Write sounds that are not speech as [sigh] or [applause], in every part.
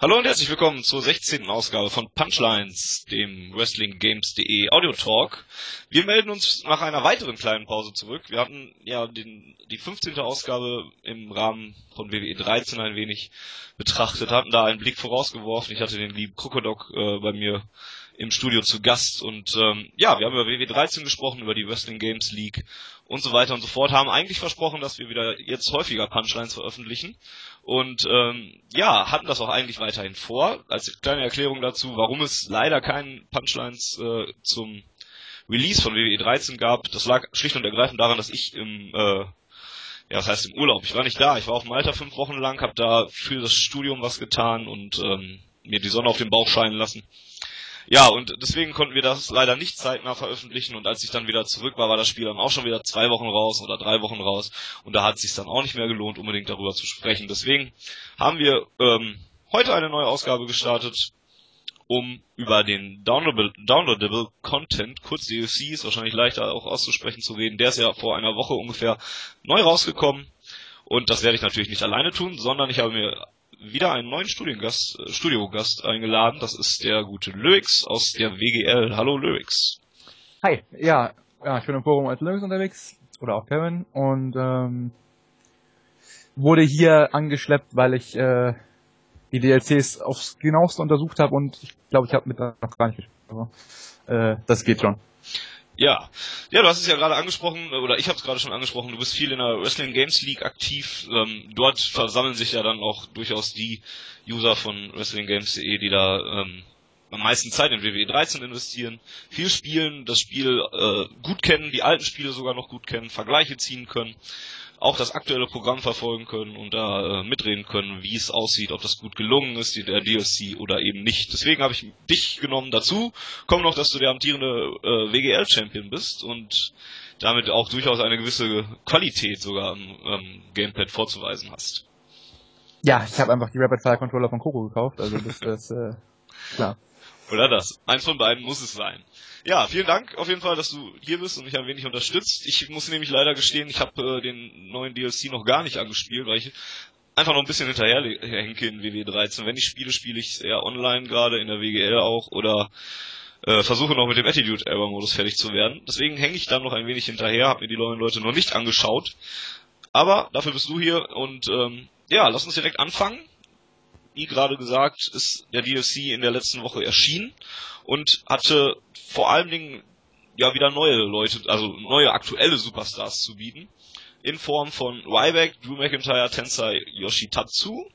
Hallo und herzlich willkommen zur 16. Ausgabe von Punchlines, dem WrestlingGames.de Audio Talk. Wir melden uns nach einer weiteren kleinen Pause zurück. Wir hatten ja den, die 15. Ausgabe im Rahmen von WWE 13 ein wenig betrachtet, hatten da einen Blick vorausgeworfen. Ich hatte den lieben Krokodok äh, bei mir im Studio zu Gast und ähm, ja, wir haben über WWE 13 gesprochen, über die Wrestling Games League und so weiter und so fort, haben eigentlich versprochen, dass wir wieder jetzt häufiger Punchlines veröffentlichen und ähm, ja, hatten das auch eigentlich weiterhin vor. Als kleine Erklärung dazu, warum es leider keinen Punchlines äh, zum Release von WWE 13 gab, das lag schlicht und ergreifend daran, dass ich im äh, ja, das heißt im Urlaub. Ich war nicht da. Ich war auf Malta fünf Wochen lang, habe da für das Studium was getan und ähm, mir die Sonne auf den Bauch scheinen lassen. Ja, und deswegen konnten wir das leider nicht zeitnah veröffentlichen und als ich dann wieder zurück war, war das Spiel dann auch schon wieder zwei Wochen raus oder drei Wochen raus und da hat es sich dann auch nicht mehr gelohnt, unbedingt darüber zu sprechen. Deswegen haben wir ähm, heute eine neue Ausgabe gestartet, um über den Downloadable, Downloadable Content, kurz DLC, ist wahrscheinlich leichter auch auszusprechen zu reden. Der ist ja vor einer Woche ungefähr neu rausgekommen. Und das werde ich natürlich nicht alleine tun, sondern ich habe mir wieder einen neuen Studiengast, äh, Studiogast eingeladen. Das ist der gute Lyrics aus der WGL. Hallo Lyrics. Hi, ja, ja ich bin im Forum als Lyrics unterwegs oder auch Kevin und ähm, wurde hier angeschleppt, weil ich äh, die DLCs aufs genaueste untersucht habe und ich glaube, ich habe mit noch gar nicht gespielt. Also, äh, das geht schon. Ja, ja, du hast es ja gerade angesprochen, oder ich habe es gerade schon angesprochen, du bist viel in der Wrestling Games League aktiv. Ähm, dort versammeln sich ja dann auch durchaus die User von WrestlingGames.de, die da ähm, am meisten Zeit in WWE 13 investieren, viel spielen, das Spiel äh, gut kennen, die alten Spiele sogar noch gut kennen, Vergleiche ziehen können auch das aktuelle Programm verfolgen können und da äh, mitreden können, wie es aussieht, ob das gut gelungen ist, der DLC oder eben nicht. Deswegen habe ich dich genommen dazu. Komm noch, dass du der amtierende äh, WGL-Champion bist und damit auch durchaus eine gewisse Qualität sogar am ähm, Gamepad vorzuweisen hast. Ja, ich habe einfach die Rapid Fire Controller von Coco gekauft, also das ist äh, klar. Oder das. Eins von beiden muss es sein. Ja, vielen Dank auf jeden Fall, dass du hier bist und mich ein wenig unterstützt. Ich muss nämlich leider gestehen, ich habe äh, den neuen DLC noch gar nicht angespielt, weil ich einfach noch ein bisschen hinterher hinterherhenke in WW 13. Wenn ich spiele, spiele ich eher online gerade, in der WGL auch, oder äh, versuche noch mit dem Attitude Error Modus fertig zu werden. Deswegen hänge ich dann noch ein wenig hinterher, habe mir die neuen Leute noch nicht angeschaut. Aber dafür bist du hier und ähm, ja, lass uns direkt anfangen wie gerade gesagt, ist der DLC in der letzten Woche erschienen und hatte vor allen Dingen ja wieder neue Leute, also neue aktuelle Superstars zu bieten. In Form von Ryback, Drew McIntyre, Tensai Yoshitatsu.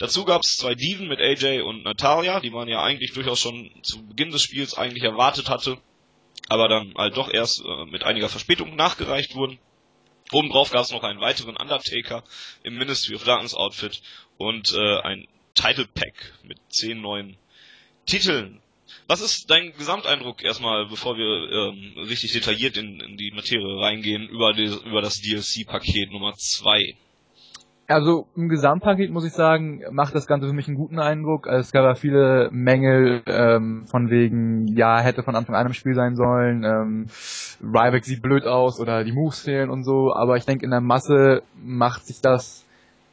Dazu gab es zwei Diven mit AJ und Natalia, die man ja eigentlich durchaus schon zu Beginn des Spiels eigentlich erwartet hatte, aber dann halt doch erst äh, mit einiger Verspätung nachgereicht wurden. Obendrauf gab es noch einen weiteren Undertaker im Ministry of Darkness Outfit und äh, ein Title Pack mit zehn neuen Titeln. Was ist dein Gesamteindruck erstmal, bevor wir ähm, richtig detailliert in, in, die Materie reingehen, über, die, über das DLC-Paket Nummer 2? Also im Gesamtpaket muss ich sagen, macht das Ganze für mich einen guten Eindruck. Also, es gab ja viele Mängel ähm, von wegen, ja, hätte von Anfang an im Spiel sein sollen, ähm, Ryback sieht blöd aus oder die Moves fehlen und so, aber ich denke in der Masse macht sich das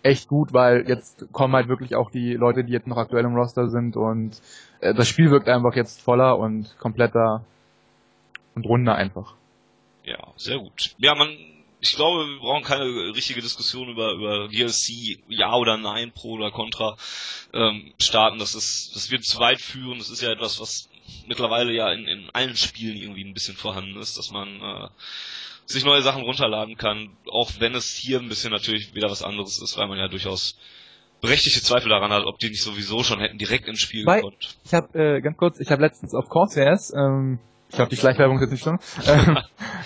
echt gut, weil jetzt kommen halt wirklich auch die Leute, die jetzt noch aktuell im Roster sind und äh, das Spiel wirkt einfach jetzt voller und kompletter und runder einfach. Ja, sehr gut. Ja, man, ich glaube, wir brauchen keine richtige Diskussion über, über DLC, ja oder nein, pro oder contra ähm, starten. Das ist, das wird zu weit führen. Das ist ja etwas, was mittlerweile ja in, in allen Spielen irgendwie ein bisschen vorhanden ist, dass man äh, sich neue Sachen runterladen kann, auch wenn es hier ein bisschen natürlich wieder was anderes ist, weil man ja durchaus berechtigte Zweifel daran hat, ob die nicht sowieso schon hätten direkt ins Spiel Bei, gekonnt. Ich habe äh, ganz kurz, ich habe letztens auf Corsairs, ähm, ich glaube die Schleichwerbung jetzt nicht schlimm, [laughs] ähm,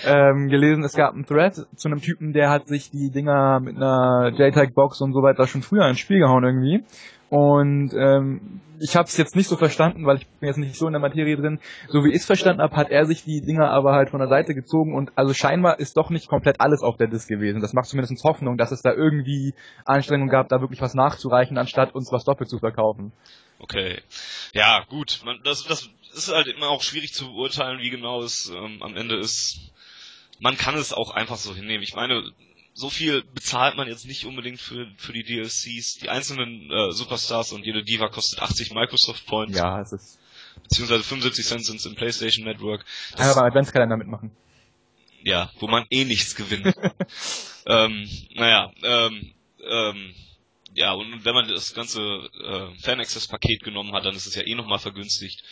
ähm, gelesen, es gab einen Thread zu einem Typen, der hat sich die Dinger mit einer JTAG-Box und so weiter schon früher ins Spiel gehauen irgendwie und ähm, ich habe es jetzt nicht so verstanden, weil ich bin jetzt nicht so in der Materie drin. So wie ich es verstanden habe, hat er sich die Dinger aber halt von der Seite gezogen und also scheinbar ist doch nicht komplett alles auf der Disk gewesen. Das macht zumindest Hoffnung, dass es da irgendwie Anstrengungen gab, da wirklich was nachzureichen, anstatt uns was doppelt zu verkaufen. Okay. Ja, gut. Man, das, das ist halt immer auch schwierig zu beurteilen, wie genau es ähm, am Ende ist. Man kann es auch einfach so hinnehmen. Ich meine, so viel bezahlt man jetzt nicht unbedingt für, für die DLCs. Die einzelnen äh, Superstars und jede Diva kostet 80 Microsoft Points. Ja, es ist. Beziehungsweise 75 Cent sind im PlayStation Network. Das Einfach beim Adventskalender mitmachen. Ja, wo man eh nichts gewinnt. [laughs] ähm, naja, ähm, ähm, ja, und wenn man das ganze äh, Fan-Access-Paket genommen hat, dann ist es ja eh nochmal vergünstigt.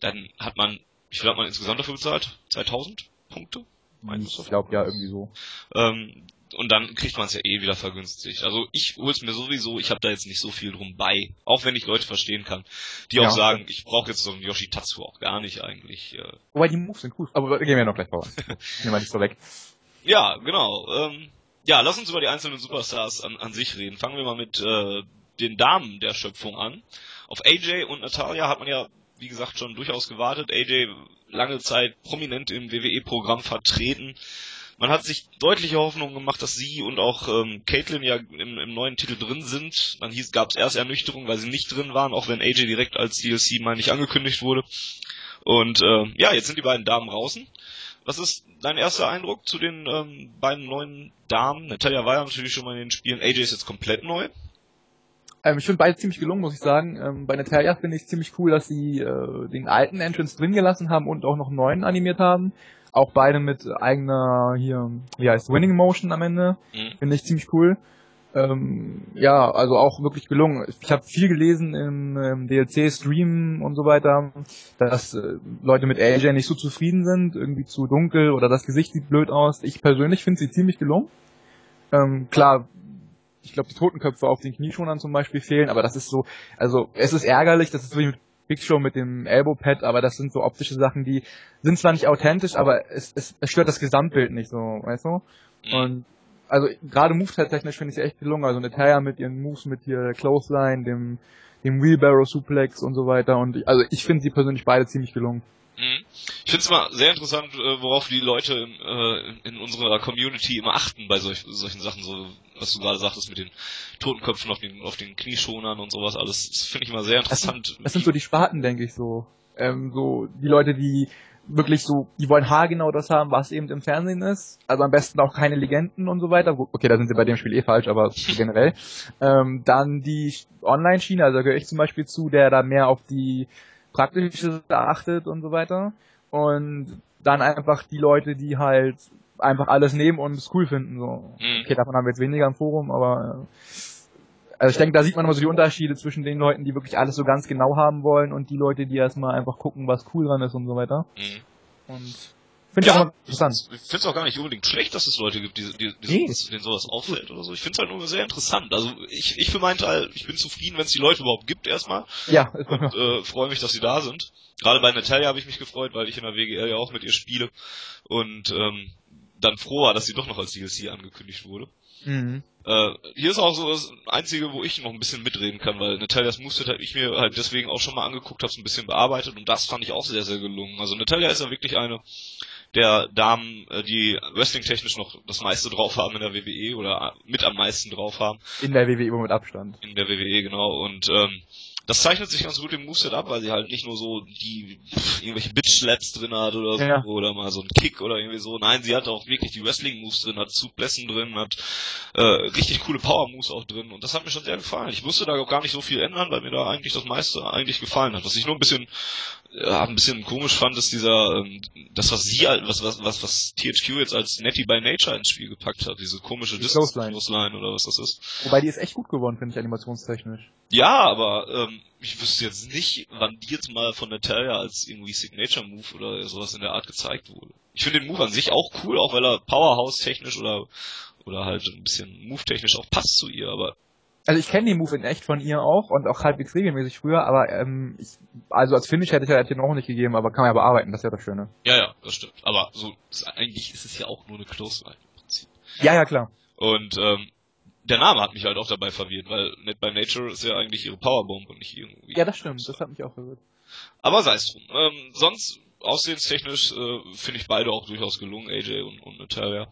Dann hat man, wie viel hat man insgesamt dafür bezahlt? 2000 Punkte? Ich glaube ja, irgendwie so. Ähm, und dann kriegt man es ja eh wieder vergünstigt. Also ich hol's mir sowieso, ich habe da jetzt nicht so viel drum bei, auch wenn ich Leute verstehen kann, die ja. auch sagen, ich brauche jetzt so einen Yoshi Tatsu auch gar nicht eigentlich. Äh. Wobei die Moves sind cool, aber gehen wir noch gleich voran. [laughs] Nehmen wir nicht so weg. Ja, genau. Ähm, ja, lass uns über die einzelnen Superstars an, an sich reden. Fangen wir mal mit äh, den Damen der Schöpfung an. Auf AJ und Natalia hat man ja, wie gesagt, schon durchaus gewartet. AJ lange Zeit prominent im WWE-Programm vertreten. Man hat sich deutliche Hoffnungen gemacht, dass sie und auch ähm, Caitlyn ja im, im neuen Titel drin sind. Dann hieß, gab es erst Ernüchterung, weil sie nicht drin waren, auch wenn AJ direkt als DLC mal nicht angekündigt wurde. Und äh, ja, jetzt sind die beiden Damen draußen. Was ist dein erster Eindruck zu den ähm, beiden neuen Damen? Natalia war ja natürlich schon mal in den Spielen. AJ ist jetzt komplett neu. Ähm, ich finde beide ziemlich gelungen, muss ich sagen. Ähm, bei Natalia finde ich ziemlich cool, dass sie äh, den alten Entrance drin gelassen haben und auch noch neuen animiert haben. Auch beide mit eigener hier, wie heißt Winning Motion am Ende. Mhm. Finde ich ziemlich cool. Ähm, ja, also auch wirklich gelungen. Ich habe viel gelesen im, im DLC-Stream und so weiter, dass äh, Leute mit AJ nicht so zufrieden sind, irgendwie zu dunkel oder das Gesicht sieht blöd aus. Ich persönlich finde sie ziemlich gelungen. Ähm, klar, ich glaube, die Totenköpfe auf den Knieschonern zum Beispiel fehlen, aber das ist so, also es ist ärgerlich, das ist wirklich mit Big Show mit dem Elbow Pad, aber das sind so optische Sachen, die sind zwar nicht authentisch, aber es, es, es stört das Gesamtbild nicht so, weißt du? Mhm. Und also gerade Moveset-technisch finde ich sie echt gelungen. Also Natalia mit ihren Moves mit hier Clothesline, dem, dem Wheelbarrow Suplex und so weiter. Und ich, also ich finde sie persönlich beide ziemlich gelungen. Ich finde es mal sehr interessant, äh, worauf die Leute in, äh, in unserer Community immer achten bei solch, solchen Sachen, so was du gerade sagtest mit den Totenköpfen auf den, auf den Knieschonern und sowas alles. Das finde ich mal sehr interessant. Das, das sind so die Sparten, denke ich so. Ähm, so die Leute, die wirklich so, die wollen haargenau das haben, was eben im Fernsehen ist. Also am besten auch keine Legenden und so weiter. Okay, da sind sie bei dem Spiel eh falsch, aber [laughs] generell. Ähm, dann die Online-Schiene, also da gehöre ich zum Beispiel zu, der da mehr auf die praktische achtet und so weiter. Und dann einfach die Leute, die halt einfach alles nehmen und es cool finden. So. Mhm. Okay, davon haben wir jetzt weniger im Forum, aber äh, also ich denke, da sieht man immer so die Unterschiede zwischen den Leuten, die wirklich alles so ganz genau haben wollen und die Leute, die erstmal einfach gucken, was cool dran ist und so weiter. Mhm. Und Finde ja, ich auch interessant. Ich finde es auch gar nicht unbedingt schlecht, dass es Leute gibt, die, die, die nee. denen sowas auffällt oder so. Ich finde es halt nur sehr interessant. Also ich, ich für meinen Teil, ich bin zufrieden, wenn es die Leute überhaupt gibt erstmal. Ja. Und äh, freue mich, dass sie da sind. Gerade bei Natalia habe ich mich gefreut, weil ich in der WGL ja auch mit ihr spiele. Und ähm, dann froh war, dass sie doch noch als DLC angekündigt wurde. Mhm. Äh, hier ist auch so das Einzige, wo ich noch ein bisschen mitreden kann, weil Natalias Moveset habe ich mir halt deswegen auch schon mal angeguckt, habe es ein bisschen bearbeitet und das fand ich auch sehr, sehr gelungen. Also Natalia ist ja wirklich eine der Damen, äh, die wrestling-technisch noch das meiste drauf haben in der WWE oder mit am meisten drauf haben. In der WWE mit Abstand. In der WWE, genau. Und ähm, das zeichnet sich ganz gut im Moveset ab, weil sie halt nicht nur so die pff, irgendwelche Bitch-Slaps drin hat oder so, ja. oder mal so ein Kick oder irgendwie so. Nein, sie hat auch wirklich die Wrestling-Moves drin, hat Zuglässen drin, hat äh, richtig coole Power-Moves auch drin und das hat mir schon sehr gefallen. Ich musste da auch gar nicht so viel ändern, weil mir da eigentlich das meiste eigentlich gefallen hat. Was ich nur ein bisschen ja, ein bisschen komisch fand, ist dieser, ähm, das was sie, was, was, was, was THQ jetzt als Netty by Nature ins Spiel gepackt hat, diese komische Distance-Line oder was das ist. Wobei die ist echt gut geworden, finde ich, animationstechnisch. Ja, aber ähm, ich wüsste jetzt nicht, wann die jetzt mal von Natalia als irgendwie Signature Move oder sowas in der Art gezeigt wurde. Ich finde den Move an sich auch cool, auch weil er Powerhouse-technisch oder oder halt ein bisschen Move-technisch auch passt zu ihr, aber also ich kenne den Move in echt von ihr auch und auch halbwegs regelmäßig früher, aber ähm, ich, also als Finish hätte ich ja den auch nicht gegeben, aber kann man ja bearbeiten, das ist ja das Schöne. Ja, ja, das stimmt. Aber so ist, eigentlich ist es ja auch nur eine Close Line im Prinzip. Ja, ja, klar. Und ähm, der Name hat mich halt auch dabei verwirrt, weil Net by Nature ist ja eigentlich ihre Powerbomb und nicht irgendwie. Ja, das stimmt, das hat mich auch verwirrt. Aber sei es drum. Ähm, sonst aussehenstechnisch äh, finde ich beide auch durchaus gelungen, AJ und, und Natalia.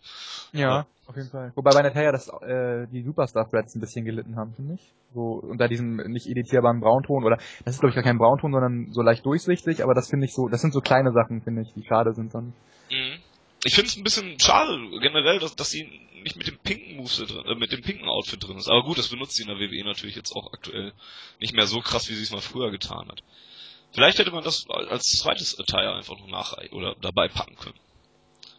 Ja, ja, auf jeden Fall. Wobei bei Natalia das, äh, die Superstar-Threads ein bisschen gelitten haben, finde ich. So unter diesem nicht editierbaren Braunton oder das ist glaube ich gar kein Braunton, sondern so leicht durchsichtig, aber das finde ich so, das sind so kleine Sachen, finde ich, die schade sind dann. Ich finde es ein bisschen schade generell, dass, dass sie nicht mit dem pinken Move drin, äh, mit dem pinken Outfit drin ist. Aber gut, das benutzt sie in der WWE natürlich jetzt auch aktuell nicht mehr so krass, wie sie es mal früher getan hat. Vielleicht hätte man das als zweites Attire einfach noch nachreichen oder dabei packen können.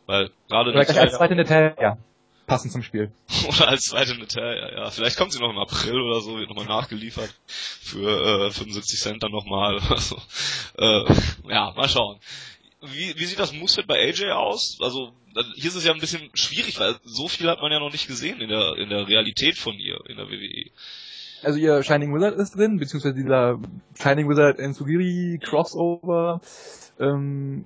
Weil gerade Vielleicht als zweite Attire, ja. Passend zum Spiel. [laughs] oder als zweite Attire, ja. Vielleicht kommt sie noch im April oder so, wird nochmal nachgeliefert für äh, 75 Cent dann nochmal oder so. Äh, ja, mal schauen. Wie, wie sieht das Moveset bei AJ aus? Also hier ist es ja ein bisschen schwierig, weil so viel hat man ja noch nicht gesehen in der in der Realität von ihr in der WWE. Also ihr Shining Wizard ist drin, beziehungsweise dieser Shining Wizard Ensugiri Crossover. Ähm,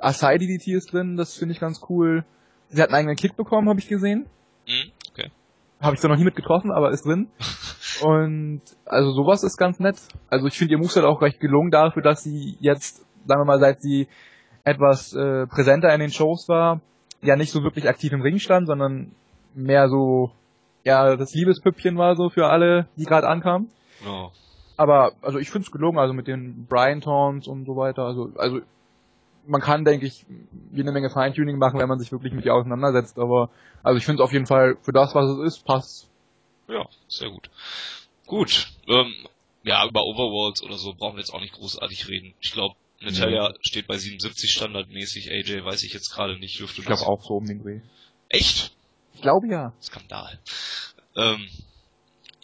Asai DDT ist drin, das finde ich ganz cool. Sie hat einen eigenen Kick bekommen, habe ich gesehen. Mhm, okay. Habe ich zwar noch nie mit getroffen, aber ist drin. [laughs] Und also sowas ist ganz nett. Also ich finde ihr Moveset auch recht gelungen dafür, dass sie jetzt, sagen wir mal, seit sie etwas äh, präsenter in den Shows war, ja nicht so wirklich aktiv im Ring stand, sondern mehr so ja das Liebespüppchen war so für alle, die gerade ankamen. Oh. Aber also ich finde es gelungen, also mit den Brian Taunts und so weiter. Also also man kann, denke ich, jede Menge Feintuning machen, wenn man sich wirklich mit ihr auseinandersetzt. Aber also ich finde es auf jeden Fall für das, was es ist, passt. Ja, sehr gut. Gut. Ähm, ja, über Overworlds oder so brauchen wir jetzt auch nicht großartig reden. Ich glaube, Natalia mhm. steht bei 77 standardmäßig, AJ weiß ich jetzt gerade nicht, dürfte Ich glaube auch so um den Dreh. Echt? Ich glaube ja. Skandal. Ähm,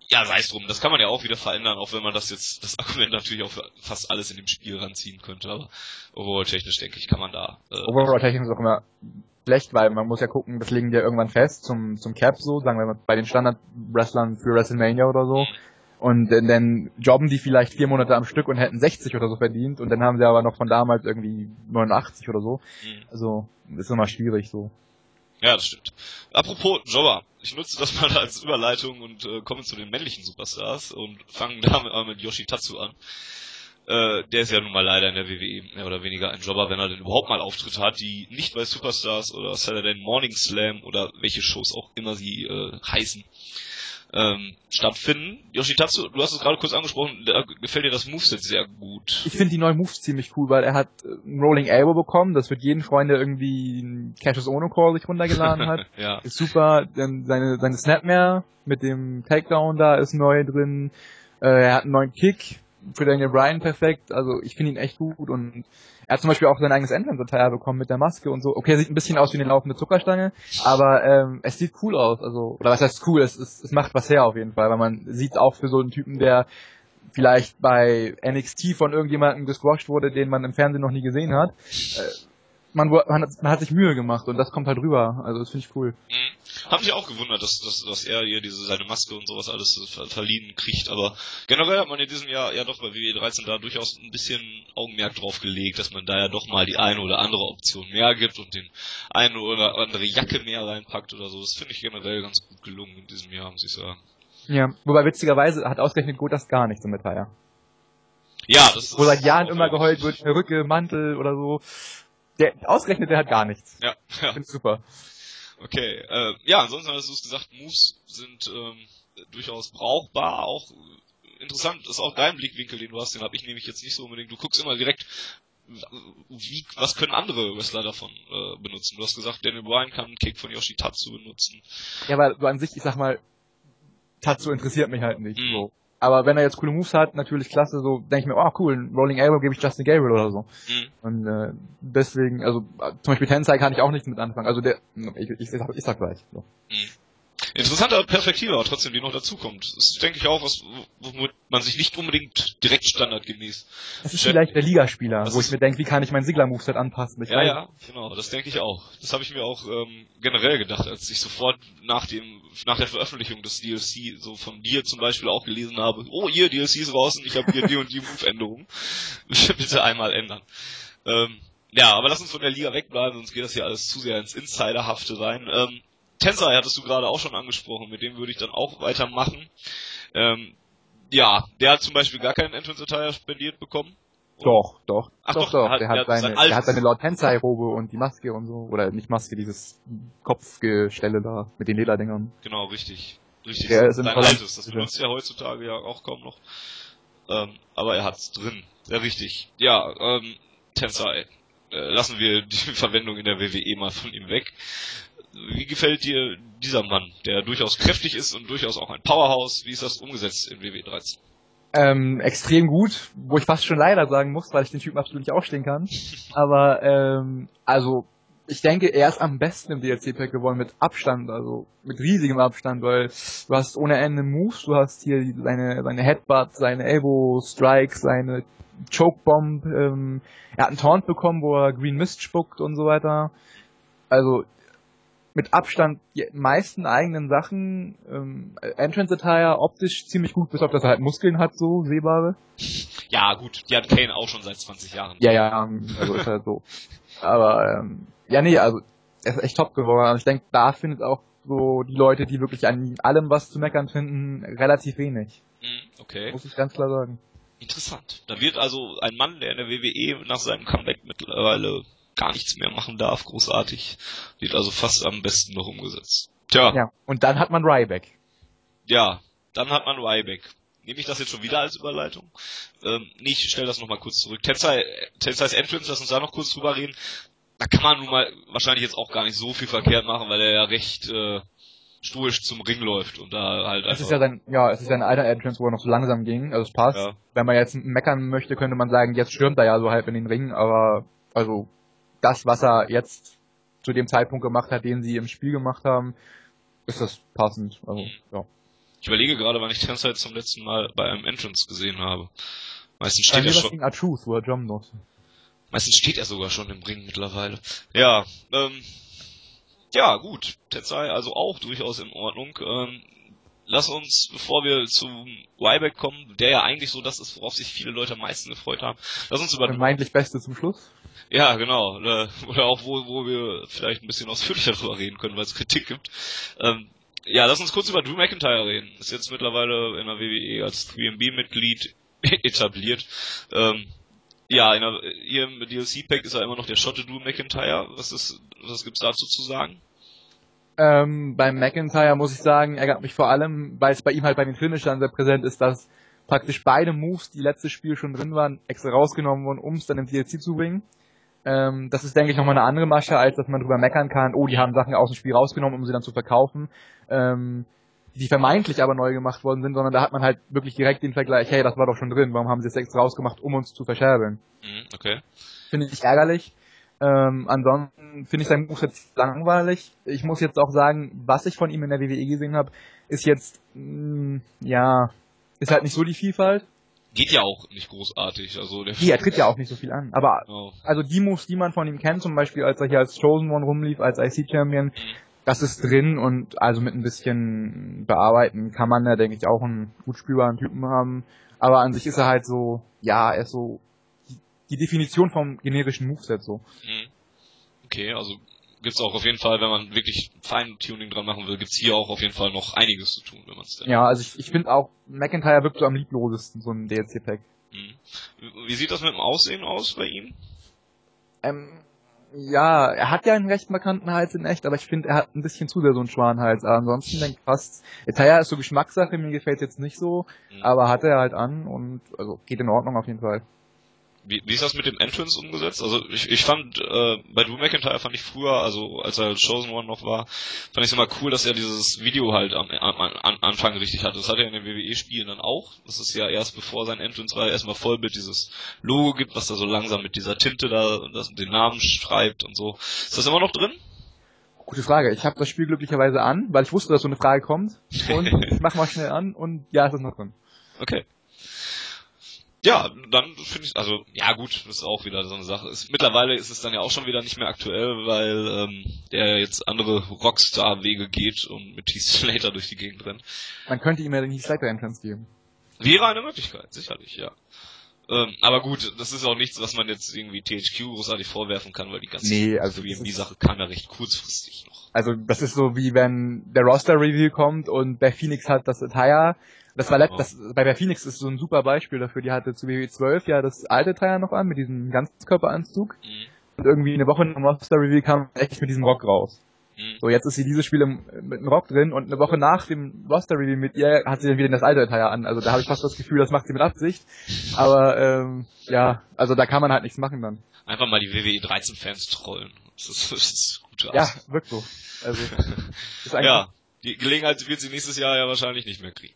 ja, sei es drum, das kann man ja auch wieder verändern, auch wenn man das jetzt, das [laughs] Argument natürlich auch für fast alles in dem Spiel ranziehen könnte, aber overall-technisch denke ich, kann man da. Äh, overall-technisch ist auch immer schlecht, weil man muss ja gucken, das legen die ja irgendwann fest zum, zum Cap so, sagen wir mal bei den Standard-Wrestlern für WrestleMania oder so. Mhm und äh, dann jobben die vielleicht vier Monate am Stück und hätten 60 oder so verdient und dann haben sie aber noch von damals irgendwie 89 oder so. Mhm. Also ist immer schwierig so. Ja, das stimmt. Apropos Jobber, ich nutze das mal [laughs] als Überleitung und äh, komme zu den männlichen Superstars und fange [laughs] damit mal mit Yoshitatsu an. Äh, der ist ja nun mal leider in der WWE mehr oder weniger ein Jobber, wenn er denn überhaupt mal Auftritte hat, die nicht bei Superstars oder Saturday Morning Slam oder welche Shows auch immer sie äh, heißen, ähm, stattfinden. Yoshitatsu, du hast es gerade kurz angesprochen, da gefällt dir das Moveset sehr gut. Ich finde die neuen Moves ziemlich cool, weil er hat äh, ein Rolling Elbow bekommen, das wird jeden Freund, der irgendwie ein Cassius Ono Call sich runtergeladen hat. [laughs] ja. Ist super, dann seine, seine Snapmare mit dem Takedown da ist neu drin. Äh, er hat einen neuen Kick, für Daniel Bryan perfekt, also ich finde ihn echt gut und er hat zum Beispiel auch sein eigenes Entrance-Attire bekommen mit der Maske und so. Okay, er sieht ein bisschen aus wie eine laufende Zuckerstange, aber ähm, es sieht cool aus. Also, oder was heißt cool? Es, es, es macht was her auf jeden Fall, weil man sieht auch für so einen Typen, der vielleicht bei NXT von irgendjemandem gesquashed wurde, den man im Fernsehen noch nie gesehen hat. Äh, man, man, hat, man hat sich Mühe gemacht und das kommt halt rüber. Also das finde ich cool. Mhm. Hab mich auch gewundert, dass, dass, dass er hier diese seine Maske und sowas alles ver verliehen kriegt, aber generell hat man in diesem Jahr ja doch bei WWE 13 da durchaus ein bisschen Augenmerk drauf gelegt, dass man da ja doch mal die eine oder andere Option mehr gibt und den eine oder andere Jacke mehr reinpackt oder so. Das finde ich generell ganz gut gelungen in diesem Jahr, muss ich sagen. Ja, wobei witzigerweise hat ausgerechnet Gotas gar nichts im Metall. Ja, das ist. Wo seit Jahren immer geheult wird, Perücke, Mantel oder so. Der, ausgerechnet, der hat gar nichts. Ja, ja. Finde super. Okay, äh, ja, ansonsten hast du es gesagt, Moves sind ähm, durchaus brauchbar, auch interessant ist auch dein Blickwinkel, den du hast, den habe ich nämlich jetzt nicht so unbedingt. Du guckst immer direkt, wie, was können andere Wrestler davon äh, benutzen? Du hast gesagt, Daniel Bryan kann einen Kick von Yoshi Tatsu benutzen. Ja, weil du an sich, ich sag mal, Tatsu interessiert mich halt nicht. Mm. So. Aber wenn er jetzt coole Moves hat, natürlich klasse, so denke ich mir, oh cool, Rolling Elbow gebe ich Justin Gabriel oder so. Mhm. Und äh, deswegen, also zum Beispiel Tensei kann ich auch nichts mit anfangen. Also der, ich, ich, ich, sag, ich sag gleich. So. Mhm. Interessante Perspektive aber trotzdem, die noch dazukommt. Das ist, denke ich, auch was, womit man sich nicht unbedingt direkt standardgemäß. Das ist vielleicht der Ligaspieler, wo ich mir denke, wie kann ich mein Sigler-Moveset anpassen? Ich ja, weiß. ja, genau, das denke ich auch. Das habe ich mir auch ähm, generell gedacht, als ich sofort nach dem, nach der Veröffentlichung des DLC so von dir zum Beispiel auch gelesen habe, oh, ihr DLC ist draußen, ich habe hier die und die Move-Änderungen. [laughs] Bitte einmal ändern. Ähm, ja, aber lass uns von der Liga wegbleiben, sonst geht das hier alles zu sehr ins Insiderhafte rein. Ähm, Tensei hattest du gerade auch schon angesprochen, mit dem würde ich dann auch weitermachen. Ähm, ja, der hat zum Beispiel gar keinen Entrance Attire spendiert bekommen. Doch, doch. Ach doch, doch, doch. Der, hat, seine, der hat seine Lord Tensei Robe und die Maske und so. Oder nicht Maske, dieses Kopfgestelle da mit den Lederdingern. Genau, richtig. Richtig. Der ist Dein altes. Das benutzt ja heutzutage ja auch kaum noch. Ähm, aber er hat's drin. Sehr richtig. Ja, ähm, Tensei äh, lassen wir die [laughs] Verwendung in der WWE mal von ihm weg. Wie gefällt dir dieser Mann, der durchaus kräftig ist und durchaus auch ein Powerhouse? Wie ist das umgesetzt in WWE 13? Ähm, extrem gut, wo ich fast schon leider sagen muss, weil ich den Typen absolut nicht aufstehen kann. [laughs] Aber ähm, also ich denke, er ist am besten im DLC-Pack geworden mit Abstand, also mit riesigem Abstand, weil du hast ohne Ende Moves, du hast hier seine, seine Headbutts, seine Elbow-Strikes, seine Choke-Bomb, ähm, er hat einen Taunt bekommen, wo er Green Mist spuckt und so weiter. Also mit Abstand die meisten eigenen Sachen, ähm, Entrance Attire optisch ziemlich gut, bis auf dass er halt Muskeln hat, so sehbare. Ja, gut, die hat Kane auch schon seit 20 Jahren. Ja, ja, also ist halt so. Aber ähm, ja, nee, also er ist echt top geworden. Und ich denke, da findet auch so die Leute, die wirklich an allem was zu meckern finden, relativ wenig. Mhm, okay. Muss ich ganz klar sagen. Interessant. Da wird also ein Mann, der in der WWE nach seinem Comeback mittlerweile gar nichts mehr machen darf, großartig, wird also fast am besten noch umgesetzt. Tja. Ja, und dann hat man Ryback. Ja, dann hat man Ryback. Nehme ich das jetzt schon wieder als Überleitung? Ähm, nee, ich stelle das nochmal kurz zurück. Tensai, Tensai's Entrance, lass uns da noch kurz drüber reden. Da kann man nun mal wahrscheinlich jetzt auch gar nicht so viel verkehrt machen, weil er ja recht äh, stoisch zum Ring läuft und da halt einfach. Es ist ja sein, ja, es ist ein alter Entrance, wo er noch so langsam ging, also es passt. Ja. Wenn man jetzt meckern möchte, könnte man sagen, jetzt stürmt er ja so halb in den Ring, aber also das, was er jetzt zu dem Zeitpunkt gemacht hat, den sie im Spiel gemacht haben, ist das passend. Also, mhm. ja. Ich überlege gerade, wann ich Tenside zum letzten Mal bei einem Entrance gesehen habe. Meistens steht er schon. Muss. Meistens steht er sogar schon im Ring mittlerweile. Ja, ähm, ja, gut. Tensai also auch durchaus in Ordnung. Ähm, lass uns, bevor wir zu Ryback kommen, der ja eigentlich so das ist, worauf sich viele Leute am meisten gefreut haben, lass uns über... Vermeintlich Beste zum Schluss? Ja, genau. Äh, [laughs] oder auch, wo, wo wir vielleicht ein bisschen ausführlicher [laughs] darüber reden können, weil es Kritik gibt. Ähm, ja, lass uns kurz über Drew McIntyre reden. Ist jetzt mittlerweile in der WWE als 3MB-Mitglied [laughs] etabliert. Ähm, ja, in der, hier im DLC-Pack ist er immer noch der Schotte Drew McIntyre. Was ist, was gibt's dazu zu sagen? Ähm, beim McIntyre muss ich sagen, ärgert mich vor allem, weil es bei ihm halt bei den Finishern sehr präsent ist, dass praktisch beide Moves, die letztes Spiel schon drin waren, extra rausgenommen wurden, um es dann im DLC zu bringen. Ähm, das ist, denke ich, nochmal eine andere Masche, als dass man drüber meckern kann, oh, die haben Sachen aus dem Spiel rausgenommen, um sie dann zu verkaufen, ähm, die vermeintlich aber neu gemacht worden sind, sondern da hat man halt wirklich direkt den Vergleich, hey, das war doch schon drin, warum haben sie es extra rausgemacht, um uns zu verscherbeln. Mhm, okay. Finde ich ärgerlich. Ähm, ansonsten finde ich sein Buch jetzt langweilig. Ich muss jetzt auch sagen, was ich von ihm in der WWE gesehen habe, ist jetzt, mh, mm, ja, ist halt nicht so die Vielfalt geht ja auch nicht großartig. Also der nee, er tritt ja auch nicht so viel an. Aber oh. also die Moves, die man von ihm kennt, zum Beispiel als er hier als Chosen One rumlief, als IC-Champion, mhm. das ist drin und also mit ein bisschen bearbeiten kann man da, denke ich, auch einen gut spielbaren Typen haben. Aber an sich ist er halt so, ja, er ist so die, die Definition vom generischen Moveset so. Mhm. Okay, also gibt's auch auf jeden Fall, wenn man wirklich Feintuning dran machen will, gibt's hier auch auf jeden Fall noch einiges zu tun, wenn man es denn. Ja, also ich, ich finde auch, McIntyre wirkt so am lieblosesten, so ein DLC-Pack. Mhm. Wie sieht das mit dem Aussehen aus bei ihm? Ähm, ja, er hat ja einen recht markanten Hals in echt, aber ich finde, er hat ein bisschen zu sehr so einen Schwanenhals. Aber ansonsten denke ich fast, Italia ist so Geschmackssache, mir gefällt jetzt nicht so, mhm. aber hat er halt an und also geht in Ordnung auf jeden Fall. Wie, wie ist das mit dem Entrance umgesetzt? Also ich, ich fand, äh, bei Drew McIntyre fand ich früher, also als er Chosen One noch war, fand ich es immer cool, dass er dieses Video halt am, am, am Anfang richtig hatte. Das hat er in den WWE-Spielen dann auch. Das ist ja erst bevor sein Entrance war, erstmal Vollbild dieses Logo gibt, was da so langsam mit dieser Tinte da das, den Namen schreibt und so. Ist das immer noch drin? Gute Frage. Ich habe das Spiel glücklicherweise an, weil ich wusste, dass so eine Frage kommt. Und [laughs] ich mach mal schnell an und ja, es ist noch drin. Okay. Ja, dann finde ich, also ja gut, das ist auch wieder so eine Sache. Ist, mittlerweile ist es dann ja auch schon wieder nicht mehr aktuell, weil ähm, der jetzt andere Rockstar-Wege geht und mit Heath Slater durch die Gegend rennt. Man könnte ihm ja den Heath Slater Entrance geben. Wäre eine Möglichkeit, sicherlich, ja. Ähm, aber gut, das ist auch nichts, was man jetzt irgendwie THQ großartig vorwerfen kann, weil die ganze nee, also die Sache kam ja recht kurzfristig noch. Also das ist so wie wenn der Roster Review kommt und der Phoenix hat das Attire das war oh. das, bei der Phoenix ist so ein super Beispiel dafür. Die hatte zu WWE 12 ja das alte Teil noch an mit diesem Ganzkörperanzug. Mhm. Und irgendwie eine Woche nach dem Roster Review kam echt mit diesem Rock raus. Mhm. So, jetzt ist sie dieses Spiel im, mit einem Rock drin und eine Woche nach dem Roster-Review mit ihr hat sie dann wieder das alte Attire an. Also da habe ich fast das Gefühl, das macht sie mit Absicht. Aber ähm, ja, also da kann man halt nichts machen dann. Einfach mal die WWE 13 Fans trollen. Das ist, das ist gute Ja, wirkt so. Also, [laughs] ja, die Gelegenheit wird sie nächstes Jahr ja wahrscheinlich nicht mehr kriegen.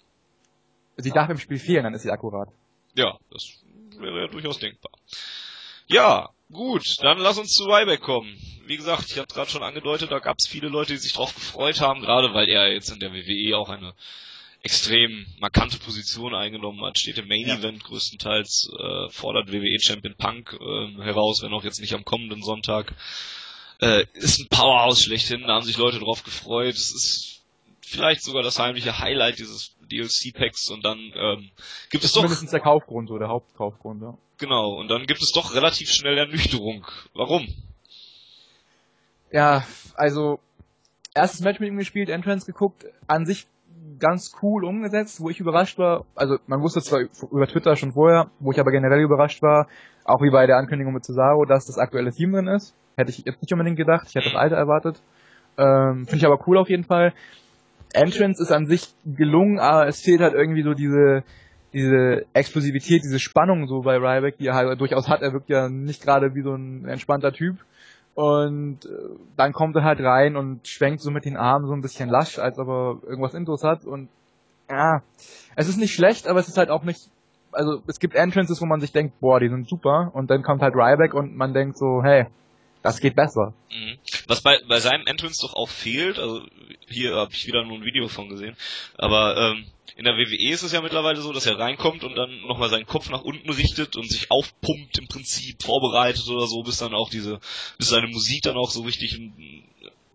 Sie darf im Spiel fehlen, dann ist sie akkurat. Ja, das wäre ja durchaus denkbar. Ja, gut, dann lass uns zu Ryback kommen. Wie gesagt, ich habe gerade schon angedeutet, da gab es viele Leute, die sich drauf gefreut haben, gerade weil er jetzt in der WWE auch eine extrem markante Position eingenommen hat, steht im Main ja. Event größtenteils, äh, fordert WWE Champion Punk äh, heraus, wenn auch jetzt nicht am kommenden Sonntag. Äh, ist ein Powerhouse schlechthin, da haben sich Leute drauf gefreut. Es ist vielleicht sogar das heimliche Highlight dieses DLC-Packs und dann ähm, gibt es doch... Mindestens der Kaufgrund, so der Hauptkaufgrund, ja. Genau, und dann gibt es doch relativ schnell Ernüchterung. Warum? Ja, also erstes Match mit ihm gespielt, Entrance geguckt, an sich ganz cool umgesetzt, wo ich überrascht war, also man wusste zwar über Twitter schon vorher, wo ich aber generell überrascht war, auch wie bei der Ankündigung mit Cesaro, dass das aktuelle Team drin ist. Hätte ich jetzt nicht unbedingt gedacht, ich hätte das alte erwartet. Ähm, Finde ich aber cool auf jeden Fall. Entrance ist an sich gelungen, aber es fehlt halt irgendwie so diese, diese Explosivität, diese Spannung so bei Ryback, die er halt durchaus hat. Er wirkt ja nicht gerade wie so ein entspannter Typ. Und äh, dann kommt er halt rein und schwenkt so mit den Armen so ein bisschen lasch, als ob er irgendwas Intos hat. Und ja, es ist nicht schlecht, aber es ist halt auch nicht. Also es gibt Entrances, wo man sich denkt, boah, die sind super. Und dann kommt halt Ryback und man denkt so, hey, das geht besser. Mhm. Was bei, bei seinem Entrance doch auch fehlt, also hier habe ich wieder nur ein Video von gesehen, aber ähm, in der WWE ist es ja mittlerweile so, dass er reinkommt und dann nochmal seinen Kopf nach unten richtet und sich aufpumpt im Prinzip, vorbereitet oder so, bis dann auch diese, bis seine Musik dann auch so richtig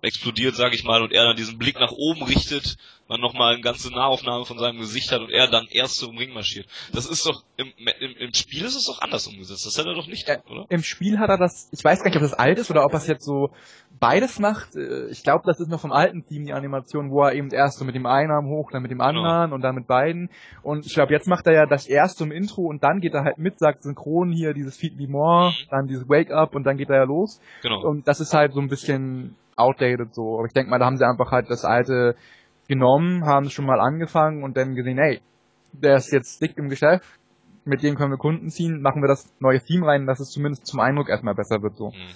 explodiert, sag ich mal, und er dann diesen Blick nach oben richtet, man nochmal eine ganze Nahaufnahme von seinem Gesicht hat und er dann erst so im Ring marschiert. Das ist doch, im, im, im Spiel ist es doch anders umgesetzt. Das hat er doch nicht, ja, oder? Im Spiel hat er das, ich weiß gar nicht, ob das alt ist oder ob es jetzt so beides macht. Äh, ich glaube, das ist noch vom alten Team die Animation, wo er eben erst so mit dem einen Arm hoch, dann mit dem genau. anderen genau. und dann mit beiden. Und ich glaube, jetzt macht er ja das erst zum Intro und dann geht er halt mit, sagt synchron hier dieses Feed Me More, mhm. dann dieses Wake Up und dann geht er ja los. Genau. Und das ist halt so ein bisschen outdated so. Aber ich denke mal, da haben sie einfach halt das alte genommen, haben es schon mal angefangen und dann gesehen, hey, der ist jetzt dick im Geschäft, mit dem können wir Kunden ziehen, machen wir das neue Theme rein, dass es zumindest zum Eindruck erstmal besser wird so. Mhm.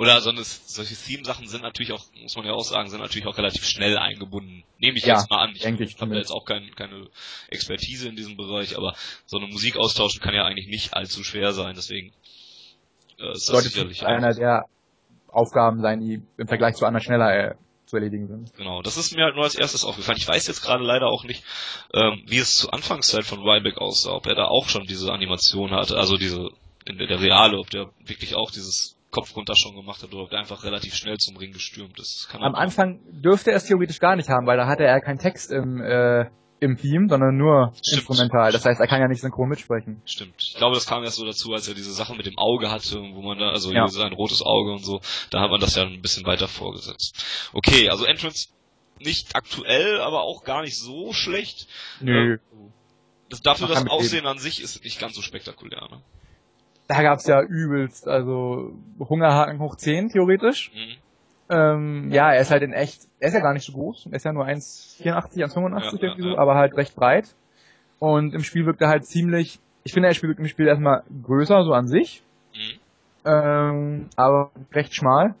Oder so eine, solche Theme-Sachen sind natürlich auch, muss man ja auch sagen, sind natürlich auch relativ schnell eingebunden. Nehme ich ja, jetzt mal an. Ich, ich habe jetzt auch kein, keine Expertise in diesem Bereich, aber so eine Musik austauschen kann ja eigentlich nicht allzu schwer sein, deswegen äh, ist das Sollte sicherlich einer der Aufgaben sein, die im Vergleich zu anderen schneller äh, zu erledigen sind. Genau, das ist mir halt nur als erstes aufgefallen. Ich weiß jetzt gerade leider auch nicht, ähm, wie es zur Anfangszeit von Ryback aussah, ob er da auch schon diese Animation hatte, also diese in der, der Reale, ob der wirklich auch dieses Kopf runter schon gemacht hat oder ob der einfach relativ schnell zum Ring gestürmt ist. Am Anfang dürfte er es theoretisch gar nicht haben, weil da hatte er keinen Text im äh, im Team, sondern nur Stimmt. instrumental. Das heißt, er kann ja nicht synchron mitsprechen. Stimmt. Ich glaube, das kam erst so dazu, als er diese Sache mit dem Auge hatte, wo man da, also ja. sein rotes Auge und so, da hat man das ja ein bisschen weiter vorgesetzt. Okay, also Entrance nicht aktuell, aber auch gar nicht so schlecht. Nö. Das, dafür das Aussehen an sich ist nicht ganz so spektakulär, ne? Da gab's ja übelst, also Hungerhaken hoch 10 theoretisch. Mhm. Ähm, ja, er ist halt in echt, er ist ja gar nicht so groß, er ist ja nur 1,84, 1,85 ja, irgendwie ja, so, aber halt recht breit. Und im Spiel wirkt er halt ziemlich, ich finde, er spielt im Spiel erstmal größer, so an sich. Mhm. Ähm, aber recht schmal.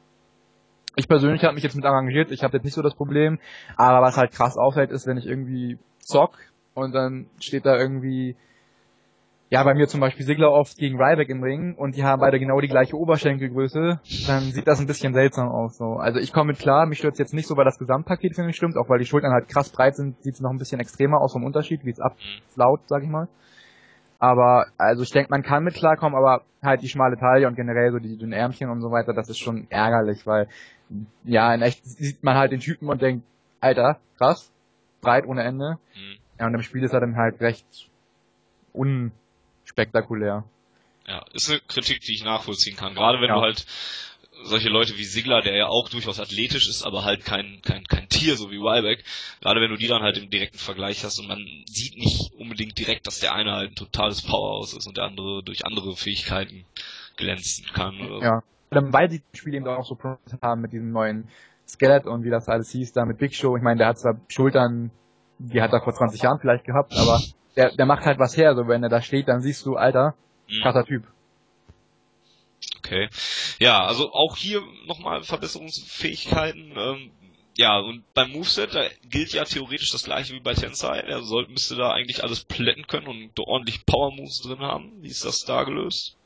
Ich persönlich habe mich jetzt mit arrangiert, ich habe jetzt nicht so das Problem, aber was halt krass auffällt, ist, wenn ich irgendwie zock und dann steht da irgendwie ja, bei mir zum Beispiel Sigler oft gegen Ryback im Ring und die haben beide genau die gleiche Oberschenkelgröße, dann sieht das ein bisschen seltsam aus. So. Also ich komme mit klar, mich stört jetzt nicht so, weil das Gesamtpaket für mich stimmt, auch weil die Schultern halt krass breit sind, sieht es noch ein bisschen extremer aus vom Unterschied, wie es abflaut, sag ich mal. Aber, also ich denke, man kann mit klarkommen, aber halt die schmale Taille und generell so die dünnen Ärmchen und so weiter, das ist schon ärgerlich, weil, ja, in echt sieht man halt den Typen und denkt, Alter, krass, breit ohne Ende. Mhm. Ja, und im Spiel ist er dann halt recht un spektakulär. Ja, ist eine Kritik, die ich nachvollziehen kann. Gerade wenn ja. du halt solche Leute wie Sigler, der ja auch durchaus athletisch ist, aber halt kein, kein, kein Tier, so wie Ryback, gerade wenn du die dann halt im direkten Vergleich hast und man sieht nicht unbedingt direkt, dass der eine halt ein totales Powerhouse ist und der andere durch andere Fähigkeiten glänzen kann. Oder ja, weil die Spiele eben auch so haben mit diesem neuen Skelett und wie das alles hieß, da mit Big Show. Ich meine, der hat zwar Schultern, die hat er vor 20 Jahren vielleicht gehabt, aber der, der macht halt was her. So, wenn er da steht, dann siehst du, Alter, mhm. krasser Typ. Okay. Ja, also auch hier nochmal Verbesserungsfähigkeiten. Ähm, ja, und beim Moveset, da gilt ja theoretisch das gleiche wie bei Tensei. Er soll, müsste da eigentlich alles plätten können und ordentlich Power-Moves drin haben. Wie ist das da gelöst?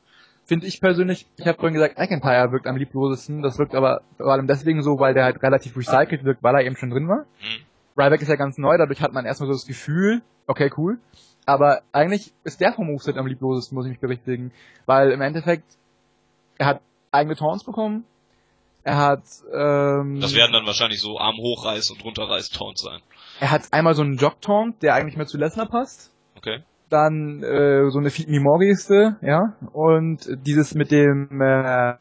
Finde ich persönlich, ich habe vorhin gesagt, McIntyre wirkt am lieblosesten. Das wirkt aber vor allem deswegen so, weil der halt relativ recycelt wirkt, weil er eben schon drin war. Mhm. Ryback ist ja ganz neu, dadurch hat man erstmal so das Gefühl, okay, cool. Aber eigentlich ist der vom Moveset am lieblosesten, muss ich mich berichtigen. Weil im Endeffekt, er hat eigene Taunts bekommen, er hat, ähm, Das werden dann wahrscheinlich so Arm hochreiß und runterreiß Taunts sein. Er hat einmal so einen Jog Taunt, der eigentlich mehr zu Lesnar passt. Okay. Dann äh, so eine Feed Me More Geste, ja. Und dieses mit dem äh,